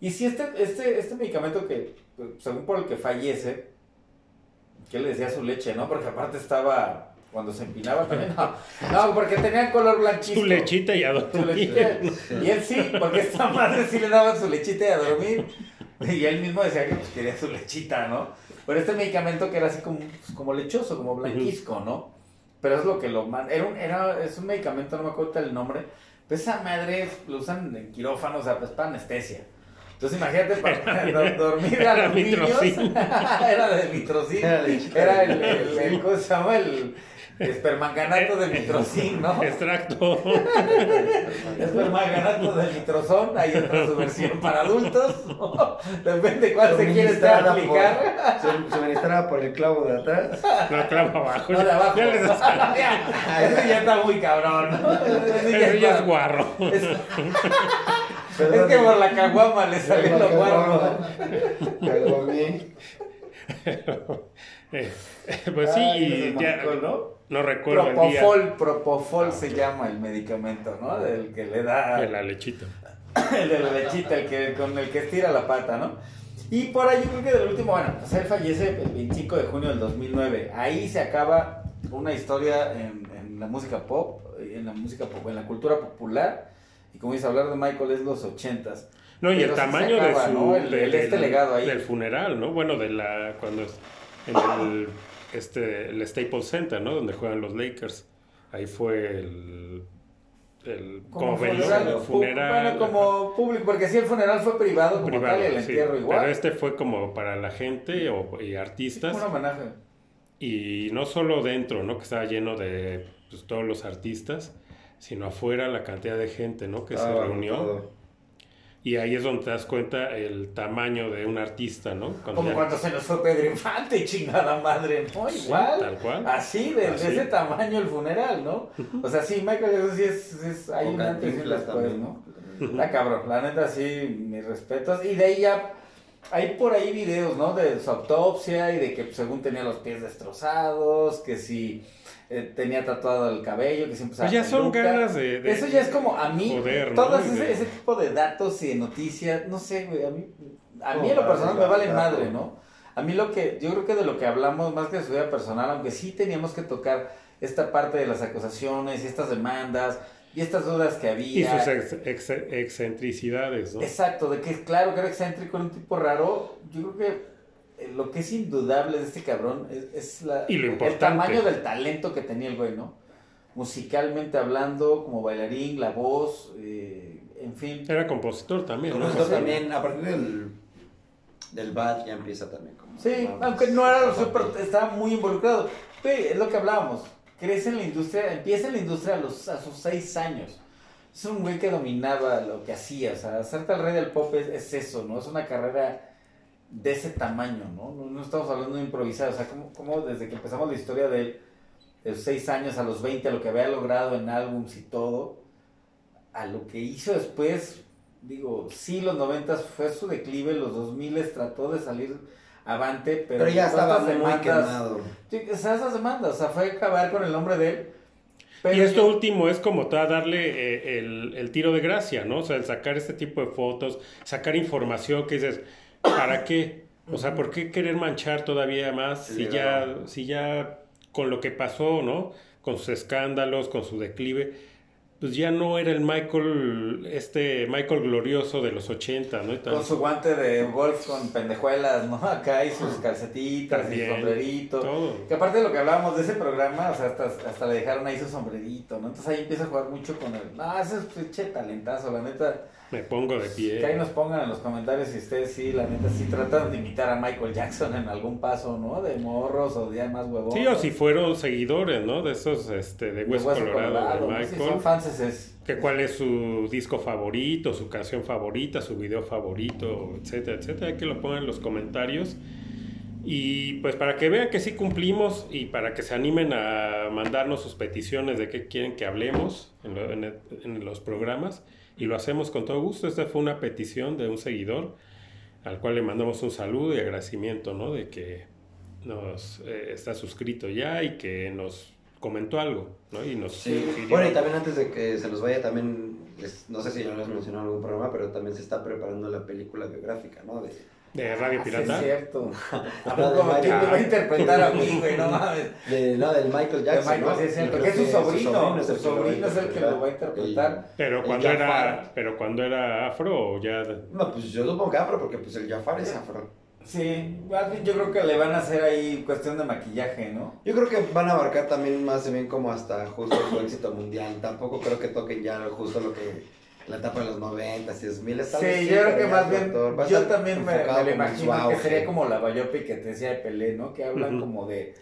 Y si este, este, este medicamento que, según por el que fallece, que le decía su leche, ¿no? Porque aparte estaba, cuando se empinaba también, no, no porque tenía color blanquito. Su lechita y a dormir. Y él sí, porque esta madre sí le daban su lechita y a dormir. Y él mismo decía que pues, quería su lechita, ¿no? Pero este medicamento que era así como, pues, como lechoso, como blanquisco, ¿no? Pero es lo que lo man... Era un, era, es un medicamento, no me acuerdo el nombre. Pero esa madre lo usan en quirófano, o sea, pues para anestesia. Entonces imagínate para do- dormir a los niños. era de mitrocin. Era de el, el, el- ¿cómo se llama? El espermanganato de mitrocin, ¿no? Extracto. Espermanganato de mitrozón, hay otra su versión para adultos. Depende cuál se quiere Suministrada aplicar. por- su- Suministrada por el clavo de atrás. No, clava abajo. No, de abajo. Ya les- Ya, Ese ya está muy cabrón, ¿no? Ese ya es guarro. Es, es que por la caguama le salió lo guarro. Caguamé. Eh, Pues sí, Ay, y ya ¿no? No recuerdo el día Propofol, Propofol se llama el medicamento, ¿no? Del que le da de la lechita. el de la lechita, el que, con el que estira la pata, ¿no? Y por ahí yo creo que del último, bueno, pues él fallece el 25 de junio del 2009. Ahí se acaba una historia en, en la música pop, en la música pop, en la cultura popular. Y como dice, hablar de Michael es los ochentas. No, y el Pero tamaño acaba, de su ¿no? El- de- el este legado ahí. del funeral, ¿no? Bueno, de la cuando es- en el este el Staples Center, ¿no? Donde juegan los Lakers. Ahí fue el el como funeral, el pu- funeral Bueno, como público, porque sí, el funeral fue privado como privado, tal el sí. entierro igual. Pero este fue como para la gente o, y artistas un homenaje. y no solo dentro, ¿no? Que estaba lleno de pues, todos los artistas, sino afuera la cantidad de gente, ¿no? Que se Ah, reunió. todo. Y ahí es donde te das cuenta el tamaño de un artista, ¿no? Cuando Como ya- cuando se nos fue Pedro Infante, chingada madre, ¿no? Sí, Igual. tal cual. Así, de, ese tamaño el funeral, ¿no? O sea, sí, Michael Jackson sí es, es hay un antes y un después. ¿no? Está cabrón, la neta sí, mis respetos. Y de ahí ya, hay por ahí videos, ¿no? De su autopsia y de que según tenía los pies destrozados, que si eh, tenía tatuado el cabello, que siempre usaba Pues ya son peluca. ganas de, de- Eso ya es como a mí, Joder, Y ese, ese tipo de datos y de noticias, no sé, güey, a mí, a mí en lo personal me vale madre, ¿no? A mí lo que, yo creo que de lo que hablamos más que de su vida personal, aunque sí teníamos que tocar esta parte de las acusaciones y estas demandas y estas dudas que había. Y sus ex- ex- excentricidades, ¿no? Exacto, de que claro que era excéntrico, era un tipo raro. Yo creo que lo que es indudable de este cabrón es, es la, Y lo el tamaño del talento que tenía el güey, ¿no? Musicalmente hablando, como bailarín, la voz, eh, en fin. Era compositor también, esto también, a partir del, del BAD ya empieza también como... Sí, más- aunque no era lo más súper, fuerte. estaba muy involucrado. Es lo que hablábamos. Crece en la industria, empieza en la industria a, los, a sus seis años. Es un güey que dominaba lo que hacía. O sea, hacerte el rey del pop es, es eso, ¿no? Es una carrera de ese tamaño, ¿no? No, no estamos hablando de improvisar. O sea, como, como desde que empezamos la historia de él, de los seis años a los 20, a lo que había logrado en álbums y todo, a lo que hizo después, digo, sí, los 90 fue su declive, los 2000 trató de salir avante, pero, Pero ya estaba muy demandas- quemado. Sí, o sea, esas demandas, o sea, fue acabar con el nombre de él. Pero y esto yo- último es como toda darle eh, el, el tiro de gracia, ¿no? O sea, el sacar este tipo de fotos, sacar información que dices, ¿para qué? O sea, ¿por qué querer manchar todavía más El si ya, si ya con lo que pasó, ¿no? Con sus escándalos, con su declive, pues ya no era el Michael, este Michael glorioso de los 80, ¿no? Y. Con su guante de golf con pendejuelas, ¿no? Acá y sus calcetitas y También, sombrerito. todo. Que aparte de lo que hablábamos de ese programa, o sea, hasta, hasta le dejaron ahí su sombrerito, ¿no? Entonces ahí empieza a jugar mucho con él. No, ese es pinche talentazo, la neta. Me pongo de pie. Que ahí nos pongan en los comentarios si ustedes sí, la neta, sí tratan de imitar a Michael Jackson en algún paso, ¿no? De morros o de más huevos. Sí, o si fueron seguidores, ¿no? De esos, este, de Hueso, Colorado, de ¿no? Si Michael. son fans es... que cuál es su disco favorito, su canción favorita, su video favorito, etcétera, etcétera. Que lo pongan en los comentarios. Y pues para que vean que sí cumplimos y para que se animen a mandarnos sus peticiones de qué quieren que hablemos en, lo- en en los programas. Y lo hacemos con todo gusto. Esta fue una petición de un seguidor al cual le mandamos un saludo y agradecimiento, ¿no? De que nos eh, está suscrito ya y que nos comentó algo, ¿no? Y nos Sí. sugirió- Bueno, y también antes de que se nos vaya, también, no sé si ya lo has mencionado en algún programa, pero también se está preparando la película biográfica, ¿no? De, de Radio Ah, sí, Pirata. es cierto. ¿A poco me va a interpretar a mí, güey? No mames. de- no, del Michael Jackson, de Michael, ¿no? sí, es cierto. Y Que es su sobrino. es Su el que lo va a sobrino es el que lo va a interpretar. Pero cuando era, pero cuando era afro o ya No, pues yo supongo que afro, porque pues el Jafar es afro. Sí, yo creo que le van a hacer ahí cuestión de maquillaje, ¿no? Yo creo que van a abarcar también más bien como hasta justo su éxito mundial. Tampoco creo que toquen ya justo lo que la etapa de los 90 y 2000 Sí, yo creo que más bien, yo también me, me lo lo imagino que sería como la biopic que te decía de Pelé, ¿no? Que hablan como de...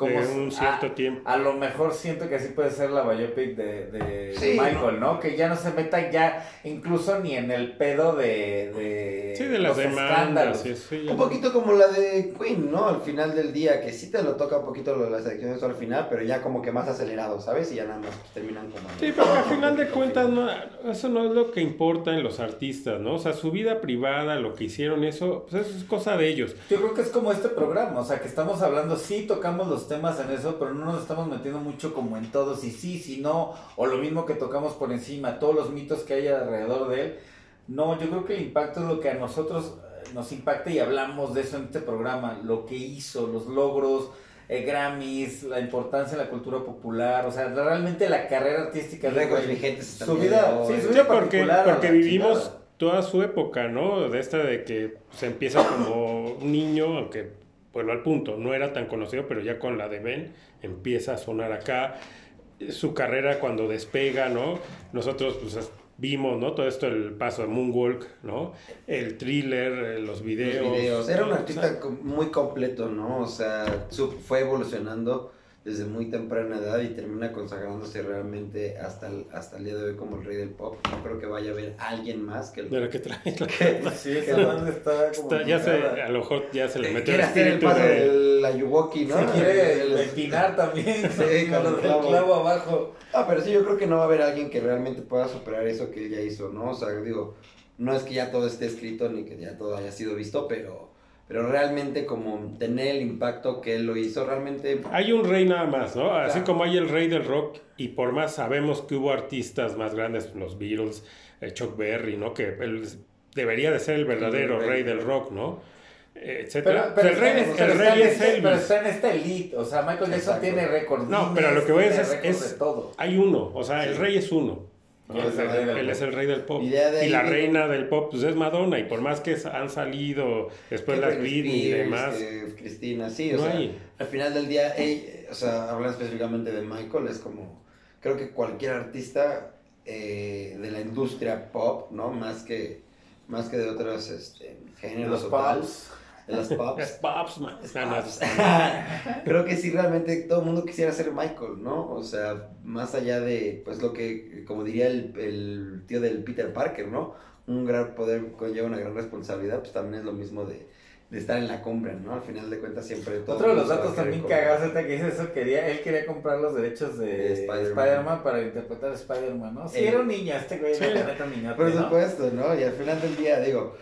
Como de un cierto a, tiempo. a lo mejor siento que así puede ser la biopic de, de Sí, Michael, ¿no? Que ya no se meta ya incluso ni en el pedo de... de Sí, de las los demandas. escándalos. sí, sí, ya Un no- poquito como la de Queen, ¿no? Al final del día, que sí te lo toca un poquito lo de las elecciones al final, pero ya como que más acelerado, ¿sabes? Y ya nada más terminan como... Sí, pero al final de cuentas no, eso no es lo que importa en los artistas, ¿no? O sea, su vida privada, lo que hicieron, eso, pues eso es cosa de ellos. Yo creo que es como este programa, o sea, que estamos hablando, sí tocamos los temas en eso, pero no nos estamos metiendo mucho como en todo, si sí, si no, o lo mismo que tocamos por encima, todos los mitos que hay alrededor de él. No, yo creo que el impacto es lo que a nosotros eh, nos impacta y hablamos de eso en este programa, lo que hizo, los logros, eh, Grammys, la importancia de la cultura popular, o sea, realmente la carrera artística de su vida, sí, su Sí, vida porque, vivimos toda su época, ¿no? De esta de que se empieza como un niño, aunque, bueno, al punto, no era tan conocido, pero ya con la de Ben empieza a sonar acá. Su carrera cuando despega, ¿no? Nosotros, pues, es- vimos, ¿no? Todo esto, el paso de Moonwalk, ¿no? El thriller, eh, los Los videos. videos. Era un artista muy completo, ¿no? O sea, fue evolucionando desde muy temprana edad y termina consagrándose realmente hasta el, hasta el día de hoy como el rey del pop. No creo que vaya a haber alguien más que el de lo que trae. Sí, esa banda está como Está- ya se, a lo mejor ya se le metió el Quiere hacer el paso de... del Ayuwoki, ¿no? Se quiere El- empinar también, Sí, con con lo el del clavo. clavo abajo. Ah, pero sí, yo creo que no va a haber alguien que realmente pueda superar eso que él ya hizo, ¿no? O sea, digo, no es que ya todo esté escrito ni que ya todo haya sido visto, pero, pero realmente como tener el impacto que él lo hizo, realmente... Hay un rey nada más, ¿no? Así como hay el rey del rock y por más sabemos que hubo artistas más grandes, los Beatles, eh, Chuck Berry, ¿no? Que él debería de ser el verdadero El rey rey. del rock, ¿no? Eh, Pero, etcétera. pero el rey, en- el está rey es este- Pero Elvis. está en esta elite. O sea, Michael Jackson Exacto. tiene récord. No, pero lo que voy a decir es, es- de todo. hay uno, o sea, el rey es uno. Él es el rey del Él pop. es el rey del pop. Y de- de Y la reina del pop, pues es Madonna. Y por más que han salido después las Britney y demás, Cristina, sí, o no sea, hay. al final del día, ey, o sea, hablando específicamente de Michael, es como, creo que cualquier artista eh, de la industria pop, ¿no? Más que, más que de otros este, géneros Los o. de las pops. Pops, man. Pops. Creo que sí, realmente todo el mundo quisiera ser Michael, ¿no? O sea, más allá de, pues lo que, como diría el, el tío del Peter Parker, ¿no? Un gran poder conlleva una gran responsabilidad, pues también es lo mismo de, de estar en la compra, ¿no? Al final de cuentas siempre todo Otro de los datos también cagados ahorita que dice eso, quería, él quería comprar los derechos de, De Spider-Man. Spider-Man. para interpretar a Spider-Man, ¿no? Sí, Eh, era un niño, este güey sí. era Por ¿no? supuesto, ¿no? Y al final del día, digo,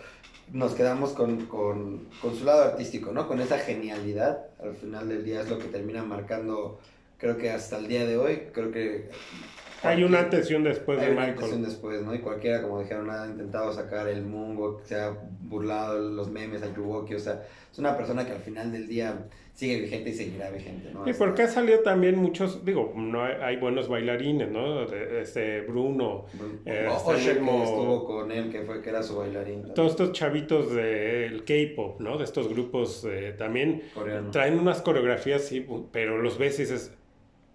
nos quedamos con, con, con su lado artístico, ¿no? Con esa genialidad, al final del día es lo que termina marcando creo que hasta el día de hoy, creo que... Hay un antes y un después Hay de una antes y un Michael. después, ¿no? Y cualquiera, como dijeron, ha intentado sacar el mungo, se ha burlado los memes a Yuwoki, o sea, es una persona que al final del día sigue vigente y seguirá vigente, ¿no? Y Hasta- porque ha salido también muchos, digo, no hay, hay buenos bailarines, ¿no? Este Bruno, eh, O- está el Osher, que mismo- estuvo con él, que fue que era su bailarín también, todos estos chavitos del K-pop, ¿no? De estos grupos eh, también coreano. traen unas coreografías, sí, pero los ves y dices,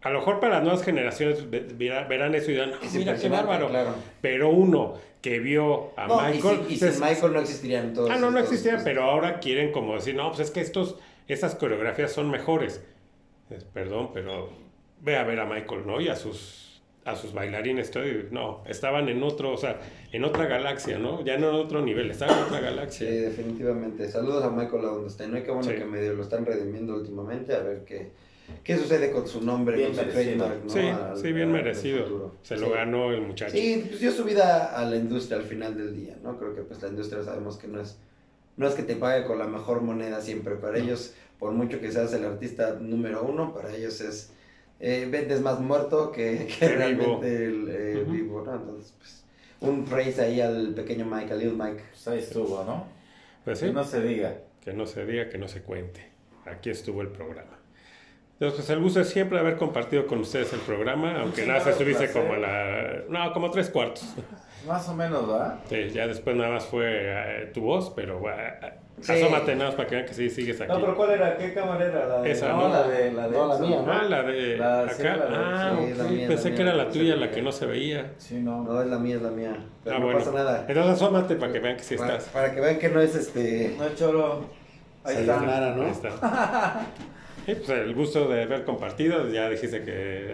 a lo mejor para las nuevas generaciones ve- verá- verán eso y dirán, "Ah, Es mira qué bárbaro. Claro. Pero uno que vio a No, y Michael, y, dices, sin Michael no existirían todos. ah, no, no estos- existía, pero ahora quieren como decir, no, pues es que estos, esas coreografías son mejores. Es, Perdón, pero ve a ver a Michael, ¿no? Y a sus, a sus bailarines, todo, y no, estaban en otro, o sea, en otra galaxia, ¿no? Ya no en otro nivel, estaban en otra Sí, galaxia. definitivamente. Saludos a Michael a donde esté. No que bueno Sí. que medio lo están redimiendo últimamente, a ver qué, qué sucede con su nombre, Bien con su merecido. trademark, ¿no? Sí, Al- sí, bien al- merecido. Se Sí. lo ganó el muchacho. Sí, pues dio su vida a la industria al final del día, ¿no? Creo que pues la industria sabemos que no es, no es que te pague con la mejor moneda siempre. Para ellos, por mucho que seas el artista número uno, para ellos es eh, vendes más muerto que, que realmente el eh, vivo, ¿no? Entonces, pues, un praise ahí al pequeño Mike, al Little Mike. Pues ahí estuvo, ¿no? Pues Que no se diga. que no se diga, que no se cuente. Aquí estuvo el programa. Entonces, pues el gusto es siempre haber compartido con ustedes el programa, aunque Sí, nada se placer. como a la... No, como tres cuartos. Más o menos, ¿va? Sí, ya después nada más fue eh, tu voz, pero eh, Sí. asómate nada más para que vean que sí sigues aquí. No, pero ¿cuál era? ¿Qué cámara era? La de, Esa, no, ¿no? la de, la de No, la mía, ¿no? Ah, la de La- acá. sí, la de- ah, sí, la ok, mía, pensé la que era la tuya la que no se veía. Sí, no. No, es la mía, es la mía. Pero Ah, no bueno. pasa nada. Entonces asómate para que vean que sí Para, estás. para que vean que no es este. No, choro. Ahí está. Sayonara, ¿no? Ahí está. Y pues el gusto de haber compartido, ya dijiste que